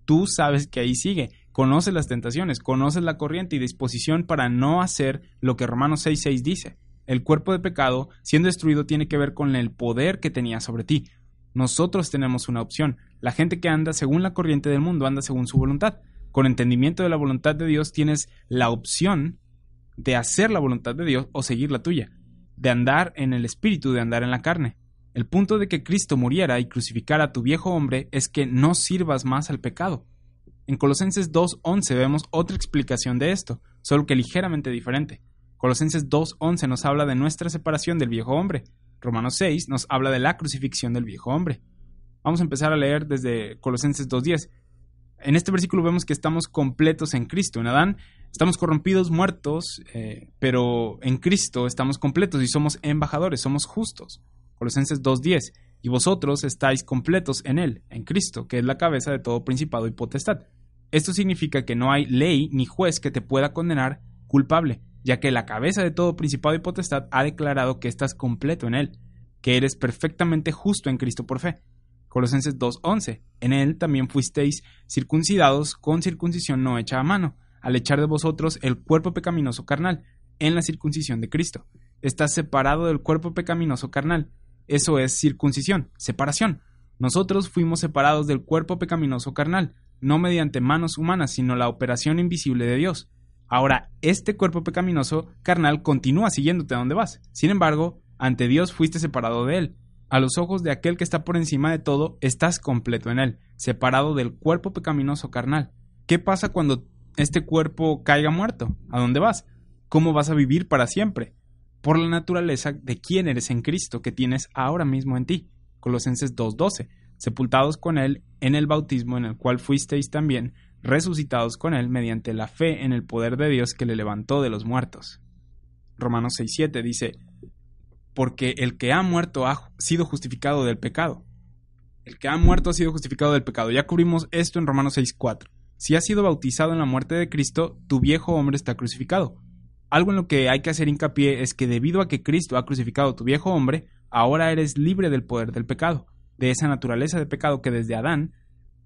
Tú sabes que ahí sigue, conoces las tentaciones, conoces la corriente y disposición para no hacer lo que Romanos 6.6 dice. El cuerpo de pecado, siendo destruido, tiene que ver con el poder que tenía sobre ti. Nosotros tenemos una opción. La gente que anda según la corriente del mundo anda según su voluntad. Con entendimiento de la voluntad de Dios tienes la opción de hacer la voluntad de Dios o seguir la tuya, de andar en el espíritu, de andar en la carne. El punto de que Cristo muriera y crucificara a tu viejo hombre es que no sirvas más al pecado. En Colosenses 2.11 vemos otra explicación de esto, solo que ligeramente diferente. Colosenses 2.11 nos habla de nuestra separación del viejo hombre. Romanos 6 nos habla de la crucifixión del viejo hombre. Vamos a empezar a leer desde Colosenses 2.10. En este versículo vemos que estamos completos en Cristo. En Adán estamos corrompidos, muertos, eh, pero en Cristo estamos completos y somos embajadores, somos justos. Colosenses 2.10. Y vosotros estáis completos en Él, en Cristo, que es la cabeza de todo principado y potestad. Esto significa que no hay ley ni juez que te pueda condenar culpable, ya que la cabeza de todo principado y potestad ha declarado que estás completo en Él, que eres perfectamente justo en Cristo por fe. Colosenses 2.11. En Él también fuisteis circuncidados con circuncisión no hecha a mano, al echar de vosotros el cuerpo pecaminoso carnal, en la circuncisión de Cristo. Estás separado del cuerpo pecaminoso carnal. Eso es circuncisión, separación. Nosotros fuimos separados del cuerpo pecaminoso carnal, no mediante manos humanas, sino la operación invisible de Dios. Ahora, este cuerpo pecaminoso carnal continúa siguiéndote a donde vas. Sin embargo, ante Dios fuiste separado de él. A los ojos de aquel que está por encima de todo, estás completo en él, separado del cuerpo pecaminoso carnal. ¿Qué pasa cuando este cuerpo caiga muerto? ¿A dónde vas? ¿Cómo vas a vivir para siempre? por la naturaleza de quién eres en Cristo que tienes ahora mismo en ti. Colosenses 2.12. Sepultados con Él en el bautismo en el cual fuisteis también resucitados con Él mediante la fe en el poder de Dios que le levantó de los muertos. Romanos 6.7 dice, porque el que ha muerto ha sido justificado del pecado. El que ha muerto ha sido justificado del pecado. Ya cubrimos esto en Romanos 6.4. Si has sido bautizado en la muerte de Cristo, tu viejo hombre está crucificado. Algo en lo que hay que hacer hincapié es que debido a que Cristo ha crucificado tu viejo hombre, ahora eres libre del poder del pecado, de esa naturaleza de pecado que desde Adán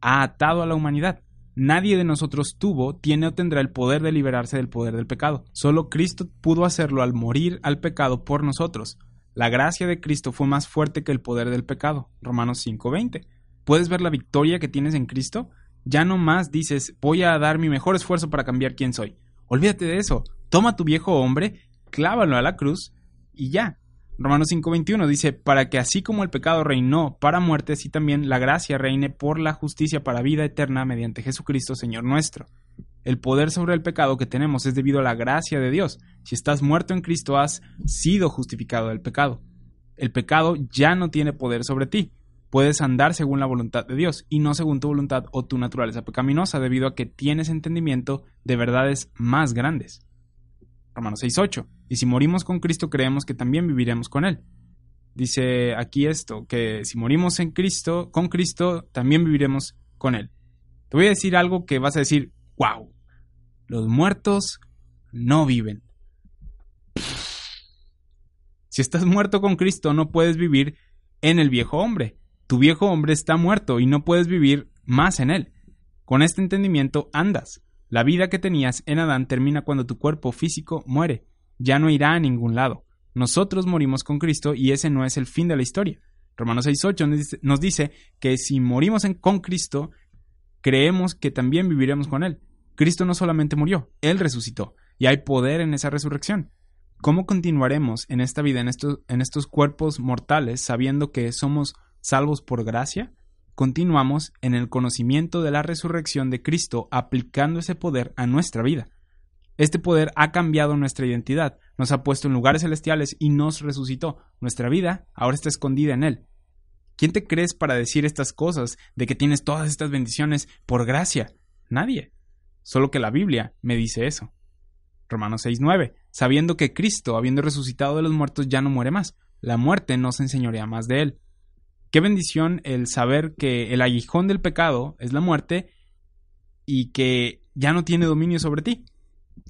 ha atado a la humanidad. Nadie de nosotros tuvo, tiene o tendrá el poder de liberarse del poder del pecado. Solo Cristo pudo hacerlo al morir al pecado por nosotros. La gracia de Cristo fue más fuerte que el poder del pecado. Romanos 5:20. ¿Puedes ver la victoria que tienes en Cristo? Ya no más dices, voy a dar mi mejor esfuerzo para cambiar quién soy. Olvídate de eso. Toma tu viejo hombre, clávalo a la cruz y ya. Romanos 5:21 dice, para que así como el pecado reinó para muerte, así también la gracia reine por la justicia para vida eterna mediante Jesucristo Señor nuestro. El poder sobre el pecado que tenemos es debido a la gracia de Dios. Si estás muerto en Cristo, has sido justificado del pecado. El pecado ya no tiene poder sobre ti puedes andar según la voluntad de Dios y no según tu voluntad o tu naturaleza pecaminosa, debido a que tienes entendimiento de verdades más grandes. Romanos 6.8. Y si morimos con Cristo, creemos que también viviremos con Él. Dice aquí esto, que si morimos en Cristo, con Cristo, también viviremos con Él. Te voy a decir algo que vas a decir, wow, los muertos no viven. Si estás muerto con Cristo, no puedes vivir en el viejo hombre. Tu viejo hombre está muerto y no puedes vivir más en él. Con este entendimiento andas. La vida que tenías en Adán termina cuando tu cuerpo físico muere. Ya no irá a ningún lado. Nosotros morimos con Cristo y ese no es el fin de la historia. Romanos 6.8 nos dice que si morimos con Cristo, creemos que también viviremos con Él. Cristo no solamente murió, Él resucitó, y hay poder en esa resurrección. ¿Cómo continuaremos en esta vida, en estos, en estos cuerpos mortales, sabiendo que somos salvos por gracia, continuamos en el conocimiento de la resurrección de Cristo aplicando ese poder a nuestra vida. Este poder ha cambiado nuestra identidad, nos ha puesto en lugares celestiales y nos resucitó. Nuestra vida ahora está escondida en Él. ¿Quién te crees para decir estas cosas de que tienes todas estas bendiciones por gracia? Nadie. Solo que la Biblia me dice eso. Romanos 6:9. Sabiendo que Cristo, habiendo resucitado de los muertos, ya no muere más. La muerte no se enseñorea más de él. Qué bendición el saber que el aguijón del pecado es la muerte y que ya no tiene dominio sobre ti.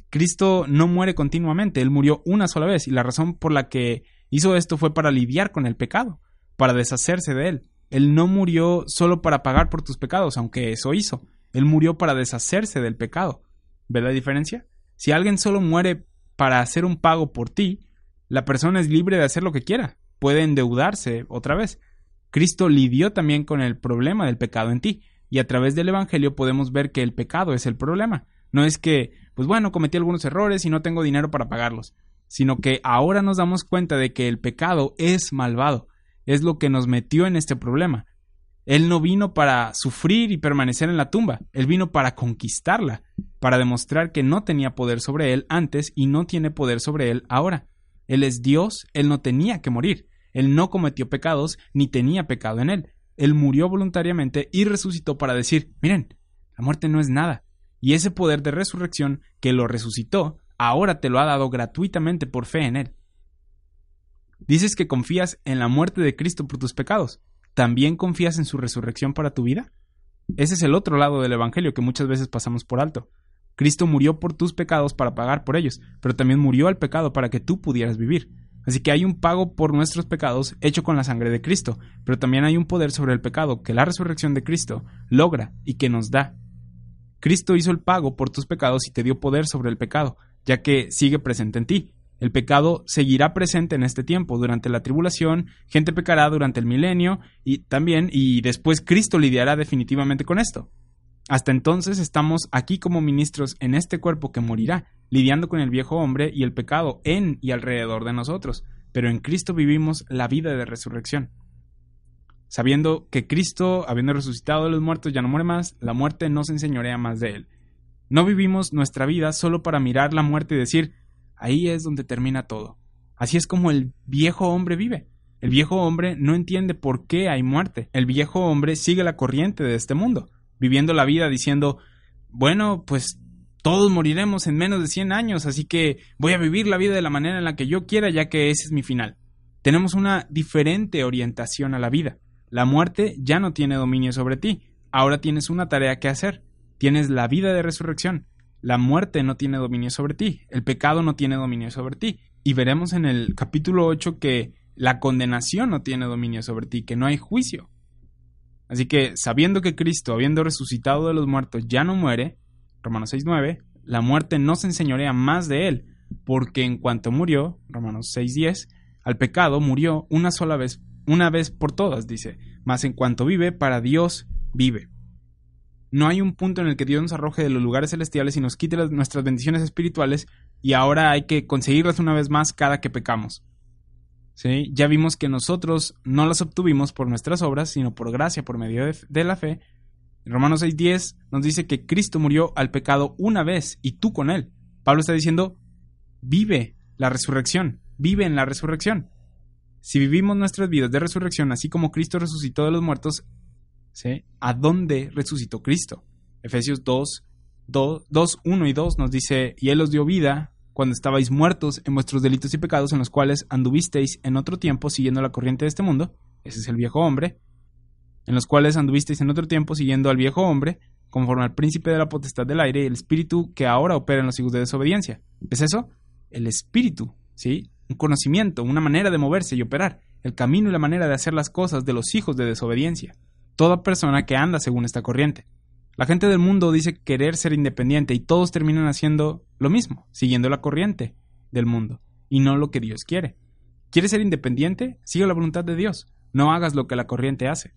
Cristo no muere continuamente, Él murió una sola vez y la razón por la que hizo esto fue para lidiar con el pecado, para deshacerse de Él. Él no murió solo para pagar por tus pecados, aunque eso hizo. Él murió para deshacerse del pecado. ¿Ve la diferencia? Si alguien solo muere para hacer un pago por ti, la persona es libre de hacer lo que quiera. Puede endeudarse otra vez. Cristo lidió también con el problema del pecado en ti, y a través del Evangelio podemos ver que el pecado es el problema. No es que, pues bueno, cometí algunos errores y no tengo dinero para pagarlos, sino que ahora nos damos cuenta de que el pecado es malvado, es lo que nos metió en este problema. Él no vino para sufrir y permanecer en la tumba, él vino para conquistarla, para demostrar que no tenía poder sobre él antes y no tiene poder sobre él ahora. Él es Dios, él no tenía que morir. Él no cometió pecados ni tenía pecado en él. Él murió voluntariamente y resucitó para decir, miren, la muerte no es nada. Y ese poder de resurrección que lo resucitó, ahora te lo ha dado gratuitamente por fe en él. Dices que confías en la muerte de Cristo por tus pecados. ¿También confías en su resurrección para tu vida? Ese es el otro lado del Evangelio que muchas veces pasamos por alto. Cristo murió por tus pecados para pagar por ellos, pero también murió al pecado para que tú pudieras vivir. Así que hay un pago por nuestros pecados hecho con la sangre de Cristo, pero también hay un poder sobre el pecado que la resurrección de Cristo logra y que nos da. Cristo hizo el pago por tus pecados y te dio poder sobre el pecado, ya que sigue presente en ti. El pecado seguirá presente en este tiempo, durante la tribulación, gente pecará durante el milenio y también y después Cristo lidiará definitivamente con esto. Hasta entonces estamos aquí como ministros en este cuerpo que morirá, lidiando con el viejo hombre y el pecado en y alrededor de nosotros, pero en Cristo vivimos la vida de resurrección. Sabiendo que Cristo, habiendo resucitado de los muertos, ya no muere más, la muerte no se enseñorea más de él. No vivimos nuestra vida solo para mirar la muerte y decir, ahí es donde termina todo. Así es como el viejo hombre vive. El viejo hombre no entiende por qué hay muerte. El viejo hombre sigue la corriente de este mundo, viviendo la vida diciendo, bueno, pues todos moriremos en menos de 100 años, así que voy a vivir la vida de la manera en la que yo quiera, ya que ese es mi final. Tenemos una diferente orientación a la vida. La muerte ya no tiene dominio sobre ti. Ahora tienes una tarea que hacer. Tienes la vida de resurrección. La muerte no tiene dominio sobre ti. El pecado no tiene dominio sobre ti. Y veremos en el capítulo 8 que la condenación no tiene dominio sobre ti, que no hay juicio. Así que, sabiendo que Cristo, habiendo resucitado de los muertos, ya no muere, Romanos 6.9, la muerte no se enseñorea más de él, porque en cuanto murió, Romanos 6.10, al pecado murió una sola vez, una vez por todas, dice, mas en cuanto vive, para Dios vive. No hay un punto en el que Dios nos arroje de los lugares celestiales y nos quite nuestras bendiciones espirituales y ahora hay que conseguirlas una vez más cada que pecamos. ¿Sí? Ya vimos que nosotros no las obtuvimos por nuestras obras, sino por gracia, por medio de la fe, Romanos 6:10 nos dice que Cristo murió al pecado una vez y tú con él. Pablo está diciendo, vive la resurrección, vive en la resurrección. Si vivimos nuestras vidas de resurrección, así como Cristo resucitó de los muertos, ¿sí? ¿a dónde resucitó Cristo? Efesios 2, 2, 1 y 2 nos dice, y Él os dio vida cuando estabais muertos en vuestros delitos y pecados en los cuales anduvisteis en otro tiempo siguiendo la corriente de este mundo, ese es el viejo hombre, en los cuales anduvisteis en otro tiempo siguiendo al viejo hombre, conforme al príncipe de la potestad del aire y el espíritu que ahora opera en los hijos de desobediencia. ¿Es eso? El espíritu, ¿sí? Un conocimiento, una manera de moverse y operar, el camino y la manera de hacer las cosas de los hijos de desobediencia. Toda persona que anda según esta corriente. La gente del mundo dice querer ser independiente y todos terminan haciendo lo mismo, siguiendo la corriente del mundo y no lo que Dios quiere. ¿Quieres ser independiente? Sigue la voluntad de Dios. No hagas lo que la corriente hace.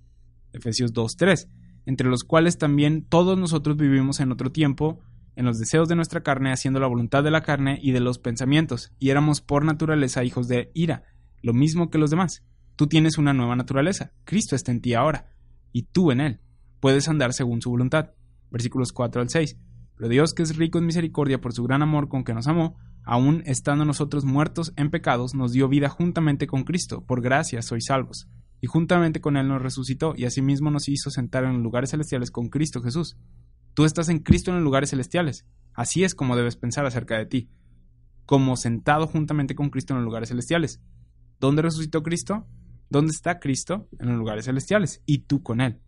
Efesios 2.3, entre los cuales también todos nosotros vivimos en otro tiempo, en los deseos de nuestra carne, haciendo la voluntad de la carne y de los pensamientos, y éramos por naturaleza hijos de ira, lo mismo que los demás. Tú tienes una nueva naturaleza, Cristo está en ti ahora, y tú en él. Puedes andar según su voluntad. Versículos 4 al 6. Pero Dios, que es rico en misericordia por su gran amor con que nos amó, aun estando nosotros muertos en pecados, nos dio vida juntamente con Cristo. Por gracia sois salvos y juntamente con Él nos resucitó, y asimismo nos hizo sentar en los lugares celestiales con Cristo Jesús. Tú estás en Cristo en los lugares celestiales. Así es como debes pensar acerca de ti, como sentado juntamente con Cristo en los lugares celestiales. ¿Dónde resucitó Cristo? ¿Dónde está Cristo? En los lugares celestiales, y tú con Él.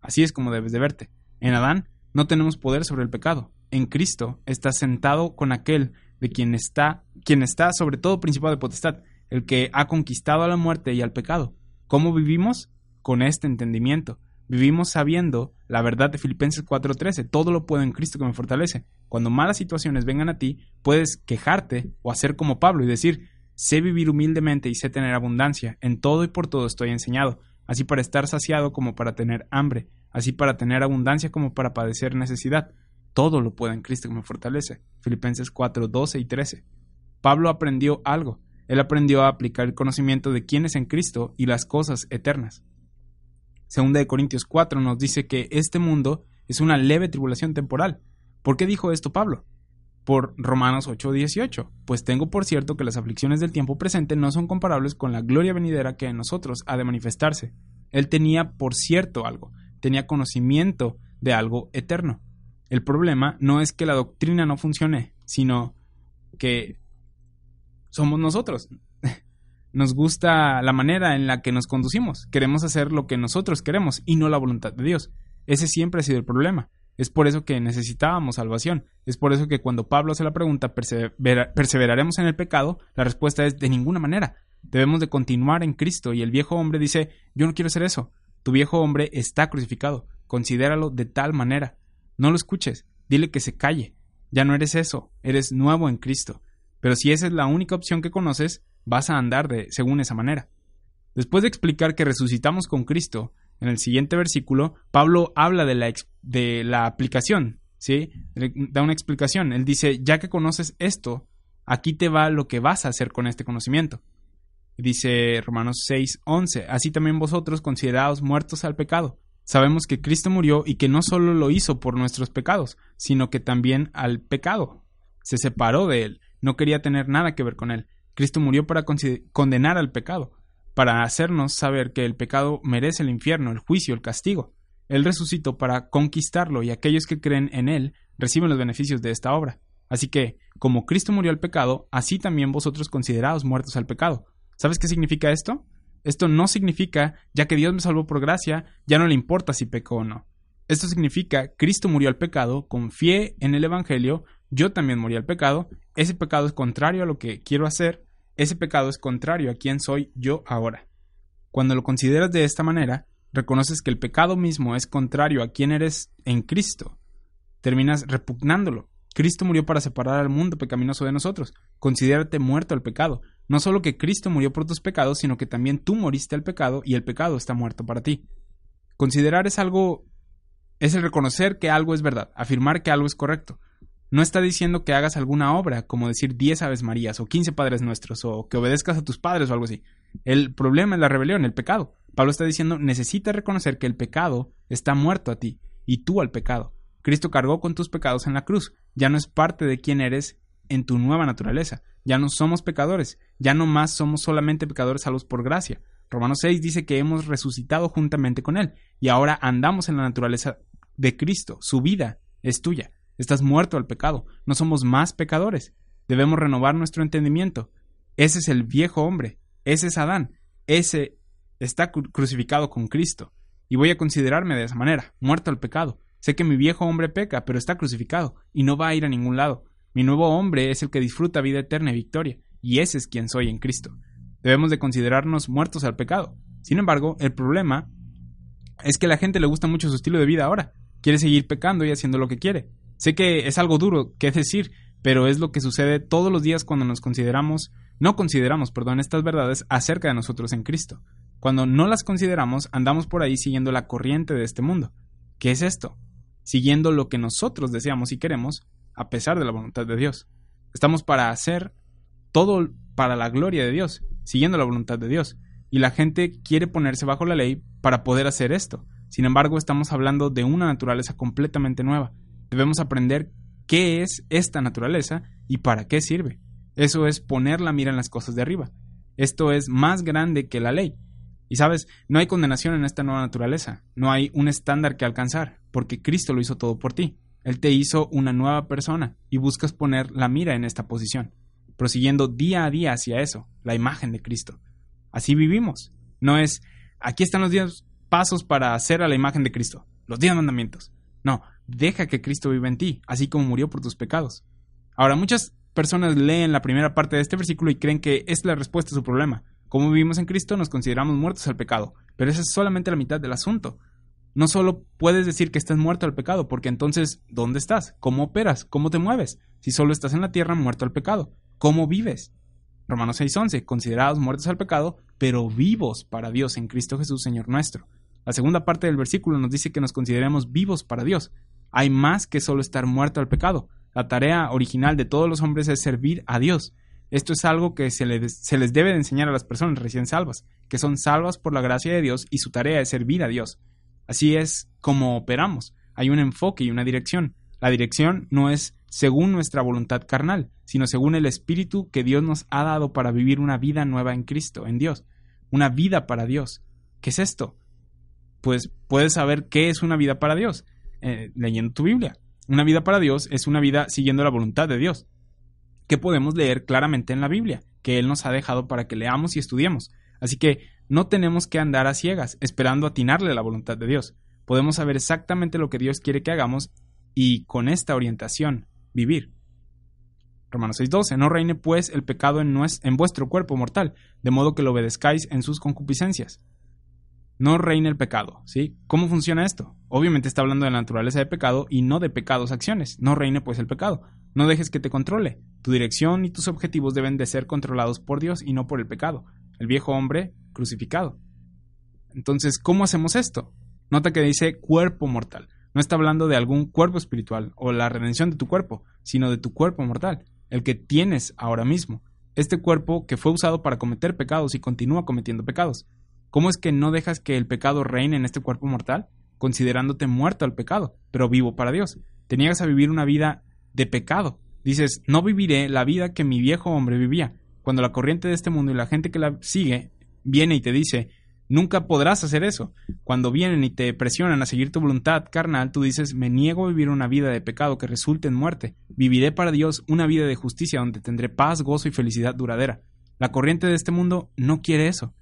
Así es como debes de verte. En Adán no tenemos poder sobre el pecado. En Cristo estás sentado con aquel de quien está, quien está sobre todo principado de potestad, el que ha conquistado a la muerte y al pecado. ¿Cómo vivimos? Con este entendimiento. Vivimos sabiendo la verdad de Filipenses 4:13, todo lo puedo en Cristo que me fortalece. Cuando malas situaciones vengan a ti, puedes quejarte o hacer como Pablo y decir, sé vivir humildemente y sé tener abundancia, en todo y por todo estoy enseñado, así para estar saciado como para tener hambre, así para tener abundancia como para padecer necesidad. Todo lo puedo en Cristo que me fortalece. Filipenses 4:12 y 13. Pablo aprendió algo, él aprendió a aplicar el conocimiento de quién es en Cristo y las cosas eternas. Segunda de Corintios 4 nos dice que este mundo es una leve tribulación temporal. ¿Por qué dijo esto Pablo? Por Romanos 8:18, pues tengo por cierto que las aflicciones del tiempo presente no son comparables con la gloria venidera que en nosotros ha de manifestarse. Él tenía por cierto algo, tenía conocimiento de algo eterno. El problema no es que la doctrina no funcione, sino que somos nosotros. Nos gusta la manera en la que nos conducimos. Queremos hacer lo que nosotros queremos y no la voluntad de Dios. Ese siempre ha sido el problema. Es por eso que necesitábamos salvación. Es por eso que cuando Pablo hace la pregunta, ¿perseveraremos en el pecado? La respuesta es de ninguna manera. Debemos de continuar en Cristo y el viejo hombre dice, yo no quiero hacer eso. Tu viejo hombre está crucificado. Considéralo de tal manera. No lo escuches. Dile que se calle. Ya no eres eso. Eres nuevo en Cristo. Pero si esa es la única opción que conoces, vas a andar de, según esa manera. Después de explicar que resucitamos con Cristo, en el siguiente versículo, Pablo habla de la, de la aplicación, ¿sí? Da una explicación. Él dice, ya que conoces esto, aquí te va lo que vas a hacer con este conocimiento. Dice Romanos 6, 11, así también vosotros considerados muertos al pecado. Sabemos que Cristo murió y que no solo lo hizo por nuestros pecados, sino que también al pecado. Se separó de él no quería tener nada que ver con él. Cristo murió para condenar al pecado, para hacernos saber que el pecado merece el infierno, el juicio, el castigo. Él resucitó para conquistarlo y aquellos que creen en Él reciben los beneficios de esta obra. Así que, como Cristo murió al pecado, así también vosotros considerados muertos al pecado. ¿Sabes qué significa esto? Esto no significa, ya que Dios me salvó por gracia, ya no le importa si pecó o no. Esto significa, Cristo murió al pecado, confié en el Evangelio, yo también morí al pecado, ese pecado es contrario a lo que quiero hacer, ese pecado es contrario a quien soy yo ahora. Cuando lo consideras de esta manera, reconoces que el pecado mismo es contrario a quien eres en Cristo. Terminas repugnándolo. Cristo murió para separar al mundo pecaminoso de nosotros. Considérate muerto al pecado. No solo que Cristo murió por tus pecados, sino que también tú moriste al pecado y el pecado está muerto para ti. Considerar es algo es el reconocer que algo es verdad, afirmar que algo es correcto. No está diciendo que hagas alguna obra, como decir 10 Aves Marías o 15 Padres Nuestros o que obedezcas a tus padres o algo así. El problema es la rebelión, el pecado. Pablo está diciendo, necesitas reconocer que el pecado está muerto a ti y tú al pecado. Cristo cargó con tus pecados en la cruz. Ya no es parte de quién eres en tu nueva naturaleza. Ya no somos pecadores. Ya no más somos solamente pecadores salvos por gracia. Romanos 6 dice que hemos resucitado juntamente con Él y ahora andamos en la naturaleza de Cristo. Su vida es tuya. Estás muerto al pecado. No somos más pecadores. Debemos renovar nuestro entendimiento. Ese es el viejo hombre. Ese es Adán. Ese está crucificado con Cristo. Y voy a considerarme de esa manera, muerto al pecado. Sé que mi viejo hombre peca, pero está crucificado y no va a ir a ningún lado. Mi nuevo hombre es el que disfruta vida eterna y victoria, y ese es quien soy en Cristo. Debemos de considerarnos muertos al pecado. Sin embargo, el problema es que a la gente le gusta mucho su estilo de vida ahora quiere seguir pecando y haciendo lo que quiere. Sé que es algo duro que decir, pero es lo que sucede todos los días cuando nos consideramos, no consideramos, perdón, estas verdades acerca de nosotros en Cristo. Cuando no las consideramos, andamos por ahí siguiendo la corriente de este mundo. ¿Qué es esto? Siguiendo lo que nosotros deseamos y queremos, a pesar de la voluntad de Dios. Estamos para hacer todo para la gloria de Dios, siguiendo la voluntad de Dios. Y la gente quiere ponerse bajo la ley para poder hacer esto. Sin embargo, estamos hablando de una naturaleza completamente nueva. Debemos aprender qué es esta naturaleza y para qué sirve. Eso es poner la mira en las cosas de arriba. Esto es más grande que la ley. Y sabes, no hay condenación en esta nueva naturaleza, no hay un estándar que alcanzar, porque Cristo lo hizo todo por ti. Él te hizo una nueva persona y buscas poner la mira en esta posición, prosiguiendo día a día hacia eso, la imagen de Cristo. Así vivimos. No es, aquí están los días pasos para hacer a la imagen de Cristo, los diez mandamientos. No, deja que Cristo viva en ti, así como murió por tus pecados. Ahora, muchas personas leen la primera parte de este versículo y creen que es la respuesta a su problema. Como vivimos en Cristo, nos consideramos muertos al pecado, pero esa es solamente la mitad del asunto. No solo puedes decir que estás muerto al pecado, porque entonces, ¿dónde estás? ¿Cómo operas? ¿Cómo te mueves? Si solo estás en la tierra muerto al pecado, ¿cómo vives? Romanos 6:11, considerados muertos al pecado, pero vivos para Dios en Cristo Jesús, Señor nuestro. La segunda parte del versículo nos dice que nos consideremos vivos para Dios. Hay más que solo estar muerto al pecado. La tarea original de todos los hombres es servir a Dios. Esto es algo que se, se les debe de enseñar a las personas recién salvas, que son salvas por la gracia de Dios y su tarea es servir a Dios. Así es como operamos. Hay un enfoque y una dirección. La dirección no es según nuestra voluntad carnal, sino según el Espíritu que Dios nos ha dado para vivir una vida nueva en Cristo, en Dios. Una vida para Dios. ¿Qué es esto? pues puedes saber qué es una vida para Dios eh, leyendo tu Biblia. Una vida para Dios es una vida siguiendo la voluntad de Dios, que podemos leer claramente en la Biblia, que Él nos ha dejado para que leamos y estudiemos. Así que no tenemos que andar a ciegas, esperando atinarle la voluntad de Dios. Podemos saber exactamente lo que Dios quiere que hagamos y con esta orientación vivir. Romanos 6:12, no reine pues el pecado en, en vuestro cuerpo mortal, de modo que lo obedezcáis en sus concupiscencias no reina el pecado, ¿sí? ¿Cómo funciona esto? Obviamente está hablando de la naturaleza de pecado y no de pecados acciones. No reine pues el pecado. No dejes que te controle. Tu dirección y tus objetivos deben de ser controlados por Dios y no por el pecado. El viejo hombre crucificado. Entonces, ¿cómo hacemos esto? Nota que dice cuerpo mortal. No está hablando de algún cuerpo espiritual o la redención de tu cuerpo, sino de tu cuerpo mortal, el que tienes ahora mismo. Este cuerpo que fue usado para cometer pecados y continúa cometiendo pecados. ¿Cómo es que no dejas que el pecado reine en este cuerpo mortal, considerándote muerto al pecado, pero vivo para Dios? Te niegas a vivir una vida de pecado. Dices, no viviré la vida que mi viejo hombre vivía. Cuando la corriente de este mundo y la gente que la sigue viene y te dice, nunca podrás hacer eso. Cuando vienen y te presionan a seguir tu voluntad carnal, tú dices, me niego a vivir una vida de pecado que resulte en muerte. Viviré para Dios una vida de justicia donde tendré paz, gozo y felicidad duradera. La corriente de este mundo no quiere eso.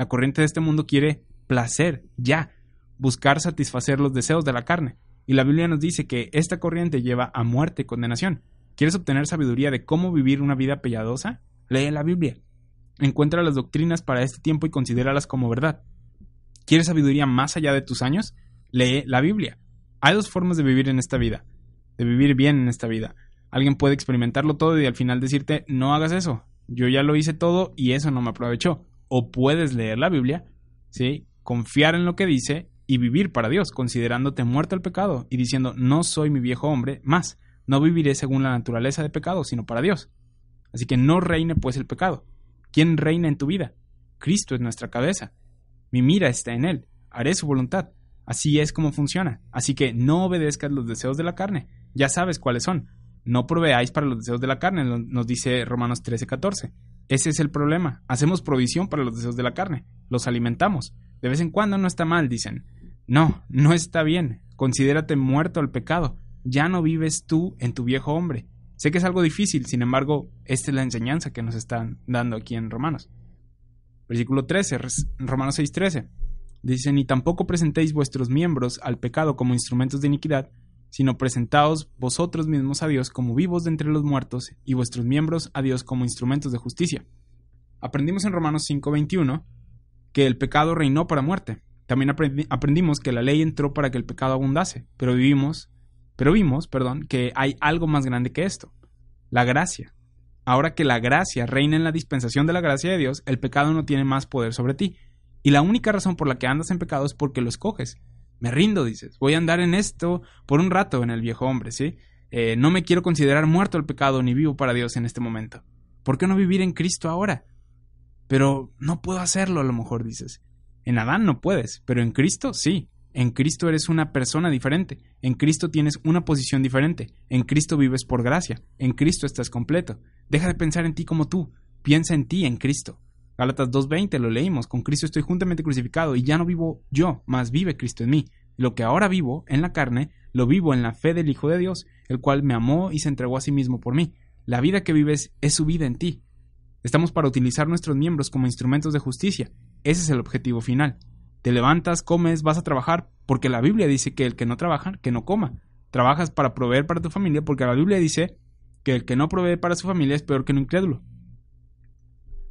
La corriente de este mundo quiere placer, ya, buscar satisfacer los deseos de la carne. Y la Biblia nos dice que esta corriente lleva a muerte y condenación. ¿Quieres obtener sabiduría de cómo vivir una vida piadosa? Lee la Biblia. Encuentra las doctrinas para este tiempo y considéralas como verdad. ¿Quieres sabiduría más allá de tus años? Lee la Biblia. Hay dos formas de vivir en esta vida, de vivir bien en esta vida. Alguien puede experimentarlo todo y al final decirte, no hagas eso, yo ya lo hice todo y eso no me aprovechó. O puedes leer la Biblia, ¿sí? Confiar en lo que dice y vivir para Dios, considerándote muerto al pecado y diciendo, no soy mi viejo hombre, más, no viviré según la naturaleza de pecado, sino para Dios. Así que no reine pues el pecado. ¿Quién reina en tu vida? Cristo es nuestra cabeza. Mi mira está en Él. Haré su voluntad. Así es como funciona. Así que no obedezcas los deseos de la carne. Ya sabes cuáles son. No proveáis para los deseos de la carne, nos dice Romanos 13:14. Ese es el problema. Hacemos provisión para los deseos de la carne. Los alimentamos. De vez en cuando no está mal, dicen. No, no está bien. Considérate muerto al pecado. Ya no vives tú en tu viejo hombre. Sé que es algo difícil, sin embargo, esta es la enseñanza que nos están dando aquí en Romanos. Versículo 13, Romanos 6:13. Dice, ni tampoco presentéis vuestros miembros al pecado como instrumentos de iniquidad, sino presentaos vosotros mismos a Dios como vivos de entre los muertos y vuestros miembros a Dios como instrumentos de justicia. Aprendimos en Romanos 5:21 que el pecado reinó para muerte, también aprendimos que la ley entró para que el pecado abundase, pero vivimos, pero vimos, perdón, que hay algo más grande que esto, la gracia. Ahora que la gracia reina en la dispensación de la gracia de Dios, el pecado no tiene más poder sobre ti. Y la única razón por la que andas en pecado es porque lo escoges. Me rindo, dices. Voy a andar en esto por un rato en el viejo hombre, ¿sí? Eh, no me quiero considerar muerto al pecado ni vivo para Dios en este momento. ¿Por qué no vivir en Cristo ahora? Pero no puedo hacerlo, a lo mejor dices. En Adán no puedes, pero en Cristo sí. En Cristo eres una persona diferente. En Cristo tienes una posición diferente. En Cristo vives por gracia. En Cristo estás completo. Deja de pensar en ti como tú. Piensa en ti, en Cristo. Gálatas 2.20 lo leímos. Con Cristo estoy juntamente crucificado y ya no vivo yo, mas vive Cristo en mí. Lo que ahora vivo en la carne, lo vivo en la fe del Hijo de Dios, el cual me amó y se entregó a sí mismo por mí. La vida que vives es su vida en ti. Estamos para utilizar nuestros miembros como instrumentos de justicia ese es el objetivo final. Te levantas, comes, vas a trabajar, porque la Biblia dice que el que no trabaja, que no coma. Trabajas para proveer para tu familia, porque la Biblia dice que el que no provee para su familia es peor que un incrédulo.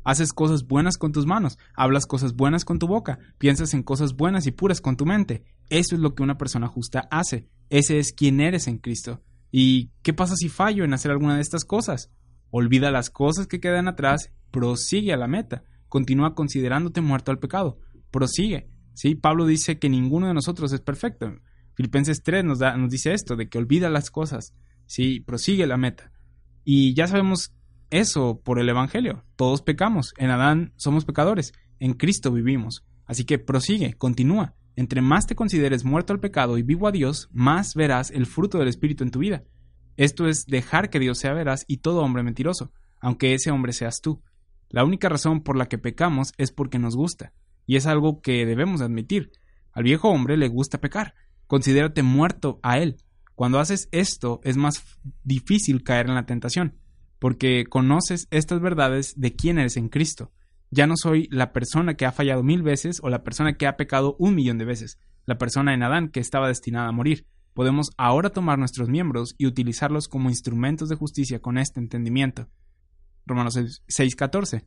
Haces cosas buenas con tus manos, hablas cosas buenas con tu boca, piensas en cosas buenas y puras con tu mente. Eso es lo que una persona justa hace. Ese es quien eres en Cristo. ¿Y qué pasa si fallo en hacer alguna de estas cosas? Olvida las cosas que quedan atrás, prosigue a la meta continúa considerándote muerto al pecado. Prosigue. ¿sí? Pablo dice que ninguno de nosotros es perfecto. Filipenses 3 nos, da, nos dice esto, de que olvida las cosas. ¿sí? Prosigue la meta. Y ya sabemos eso por el Evangelio. Todos pecamos. En Adán somos pecadores. En Cristo vivimos. Así que prosigue, continúa. Entre más te consideres muerto al pecado y vivo a Dios, más verás el fruto del Espíritu en tu vida. Esto es dejar que Dios sea veraz y todo hombre mentiroso, aunque ese hombre seas tú. La única razón por la que pecamos es porque nos gusta, y es algo que debemos admitir. Al viejo hombre le gusta pecar. Considérate muerto a él. Cuando haces esto es más difícil caer en la tentación, porque conoces estas verdades de quién eres en Cristo. Ya no soy la persona que ha fallado mil veces o la persona que ha pecado un millón de veces, la persona en Adán que estaba destinada a morir. Podemos ahora tomar nuestros miembros y utilizarlos como instrumentos de justicia con este entendimiento. Romanos 6:14,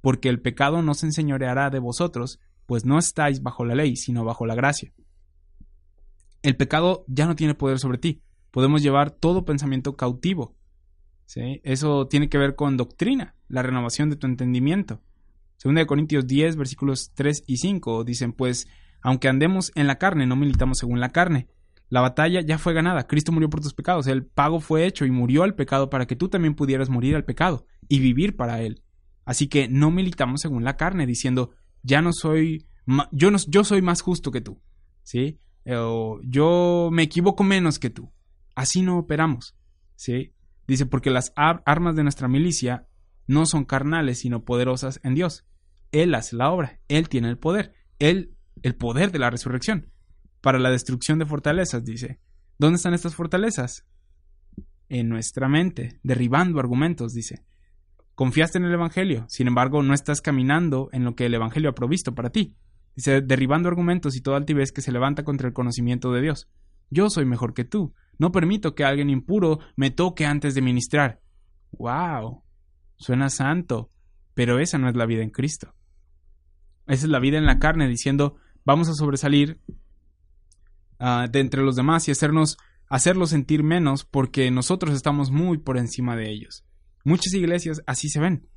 porque el pecado no se enseñoreará de vosotros, pues no estáis bajo la ley, sino bajo la gracia. El pecado ya no tiene poder sobre ti. Podemos llevar todo pensamiento cautivo. Eso tiene que ver con doctrina, la renovación de tu entendimiento. Segunda de Corintios 10, versículos 3 y 5 dicen, pues, aunque andemos en la carne, no militamos según la carne, la batalla ya fue ganada. Cristo murió por tus pecados. El pago fue hecho y murió al pecado para que tú también pudieras morir al pecado y vivir para él. Así que no militamos según la carne, diciendo, ya no soy, yo, no, yo soy más justo que tú, ¿sí? O yo me equivoco menos que tú. Así no operamos, ¿sí? Dice, porque las armas de nuestra milicia no son carnales, sino poderosas en Dios. Él hace la obra, Él tiene el poder, Él, el poder de la resurrección, para la destrucción de fortalezas, dice. ¿Dónde están estas fortalezas? En nuestra mente, derribando argumentos, dice. Confiaste en el Evangelio, sin embargo, no estás caminando en lo que el Evangelio ha provisto para ti. Dice, derribando argumentos y toda altivez que se levanta contra el conocimiento de Dios. Yo soy mejor que tú. No permito que alguien impuro me toque antes de ministrar. ¡Wow! Suena santo, pero esa no es la vida en Cristo. Esa es la vida en la carne, diciendo, vamos a sobresalir uh, de entre los demás y hacernos, hacerlos sentir menos porque nosotros estamos muy por encima de ellos. Muchas iglesias así se ven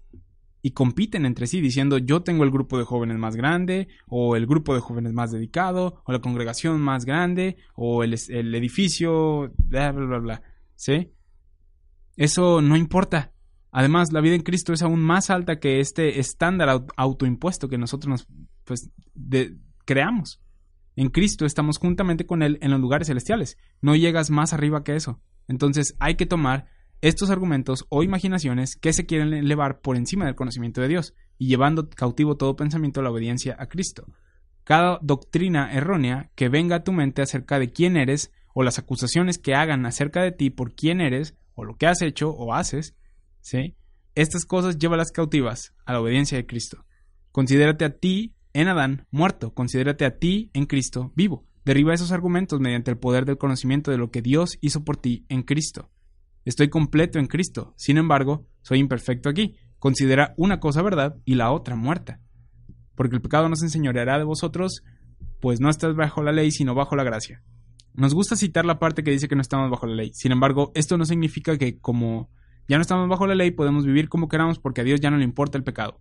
y compiten entre sí diciendo yo tengo el grupo de jóvenes más grande o el grupo de jóvenes más dedicado o la congregación más grande o el, el edificio bla bla bla bla ¿sí? Eso no importa. Además, la vida en Cristo es aún más alta que este estándar autoimpuesto que nosotros nos pues, creamos. En Cristo estamos juntamente con Él en los lugares celestiales. No llegas más arriba que eso. Entonces hay que tomar estos argumentos o imaginaciones que se quieren elevar por encima del conocimiento de Dios y llevando cautivo todo pensamiento a la obediencia a Cristo. Cada doctrina errónea que venga a tu mente acerca de quién eres o las acusaciones que hagan acerca de ti por quién eres o lo que has hecho o haces, ¿sí? Estas cosas llévalas cautivas a la obediencia de Cristo. Considérate a ti en Adán muerto, considérate a ti en Cristo vivo. Derriba esos argumentos mediante el poder del conocimiento de lo que Dios hizo por ti en Cristo. Estoy completo en Cristo, sin embargo, soy imperfecto aquí. Considera una cosa verdad y la otra muerta. Porque el pecado no se enseñoreará de vosotros, pues no estás bajo la ley, sino bajo la gracia. Nos gusta citar la parte que dice que no estamos bajo la ley. Sin embargo, esto no significa que como ya no estamos bajo la ley, podemos vivir como queramos porque a Dios ya no le importa el pecado.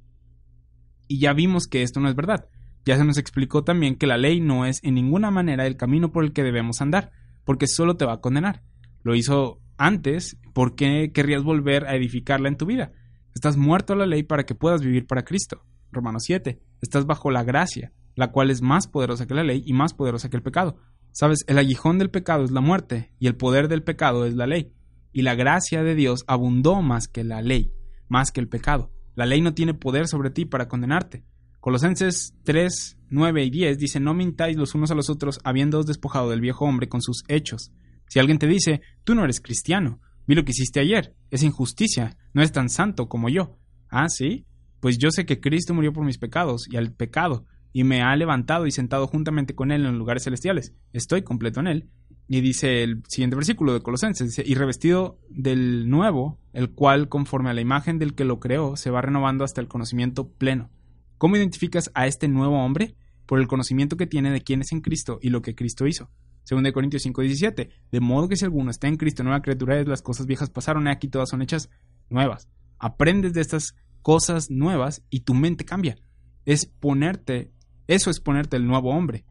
Y ya vimos que esto no es verdad. Ya se nos explicó también que la ley no es en ninguna manera el camino por el que debemos andar, porque solo te va a condenar. Lo hizo antes, ¿por qué querrías volver a edificarla en tu vida? Estás muerto a la ley para que puedas vivir para Cristo. Romanos 7. Estás bajo la gracia, la cual es más poderosa que la ley y más poderosa que el pecado. Sabes, el aguijón del pecado es la muerte y el poder del pecado es la ley. Y la gracia de Dios abundó más que la ley, más que el pecado. La ley no tiene poder sobre ti para condenarte. Colosenses 3, 9 y 10 dice, no mintáis los unos a los otros, habiéndoos despojado del viejo hombre con sus hechos. Si alguien te dice, tú no eres cristiano, vi lo que hiciste ayer, es injusticia, no es tan santo como yo. Ah, sí, pues yo sé que Cristo murió por mis pecados y al pecado, y me ha levantado y sentado juntamente con él en los lugares celestiales. Estoy completo en él, y dice el siguiente versículo de Colosenses, dice, y revestido del nuevo, el cual, conforme a la imagen del que lo creó, se va renovando hasta el conocimiento pleno. ¿Cómo identificas a este nuevo hombre? Por el conocimiento que tiene de quién es en Cristo y lo que Cristo hizo. Según de Corintios 5:17, de modo que si alguno está en Cristo, nueva criatura es, las cosas viejas pasaron, y aquí todas son hechas nuevas. Aprendes de estas cosas nuevas y tu mente cambia. Es ponerte, eso es ponerte el nuevo hombre.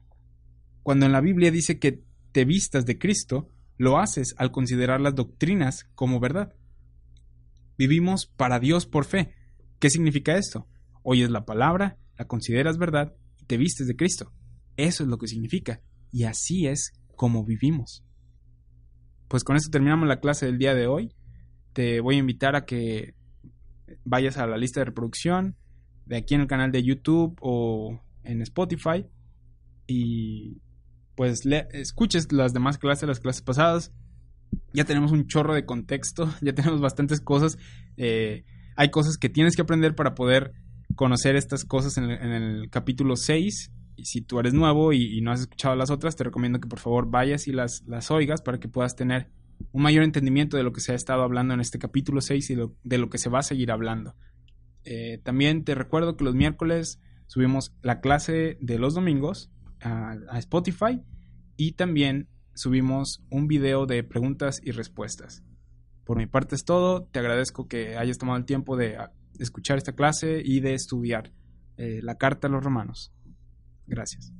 Cuando en la Biblia dice que te vistas de Cristo, lo haces al considerar las doctrinas como verdad. Vivimos para Dios por fe. ¿Qué significa esto? Oyes la palabra, la consideras verdad y te vistes de Cristo. Eso es lo que significa. Y así es como vivimos. Pues con esto terminamos la clase del día de hoy. Te voy a invitar a que vayas a la lista de reproducción de aquí en el canal de YouTube o en Spotify y pues le, escuches las demás clases, las clases pasadas. Ya tenemos un chorro de contexto, ya tenemos bastantes cosas. Eh, hay cosas que tienes que aprender para poder conocer estas cosas en el, en el capítulo 6. Y si tú eres nuevo y, no has escuchado las otras, te recomiendo que por favor vayas y las, las oigas para que puedas tener un mayor entendimiento de lo que se ha estado hablando en este capítulo 6 y de lo que se va a seguir hablando. Eh, también te recuerdo que los miércoles subimos la clase de los domingos a, Spotify y también subimos un video de preguntas y respuestas. Por mi parte es todo, te agradezco que hayas tomado el tiempo de escuchar esta clase y de estudiar eh, la carta a los romanos. Gracias.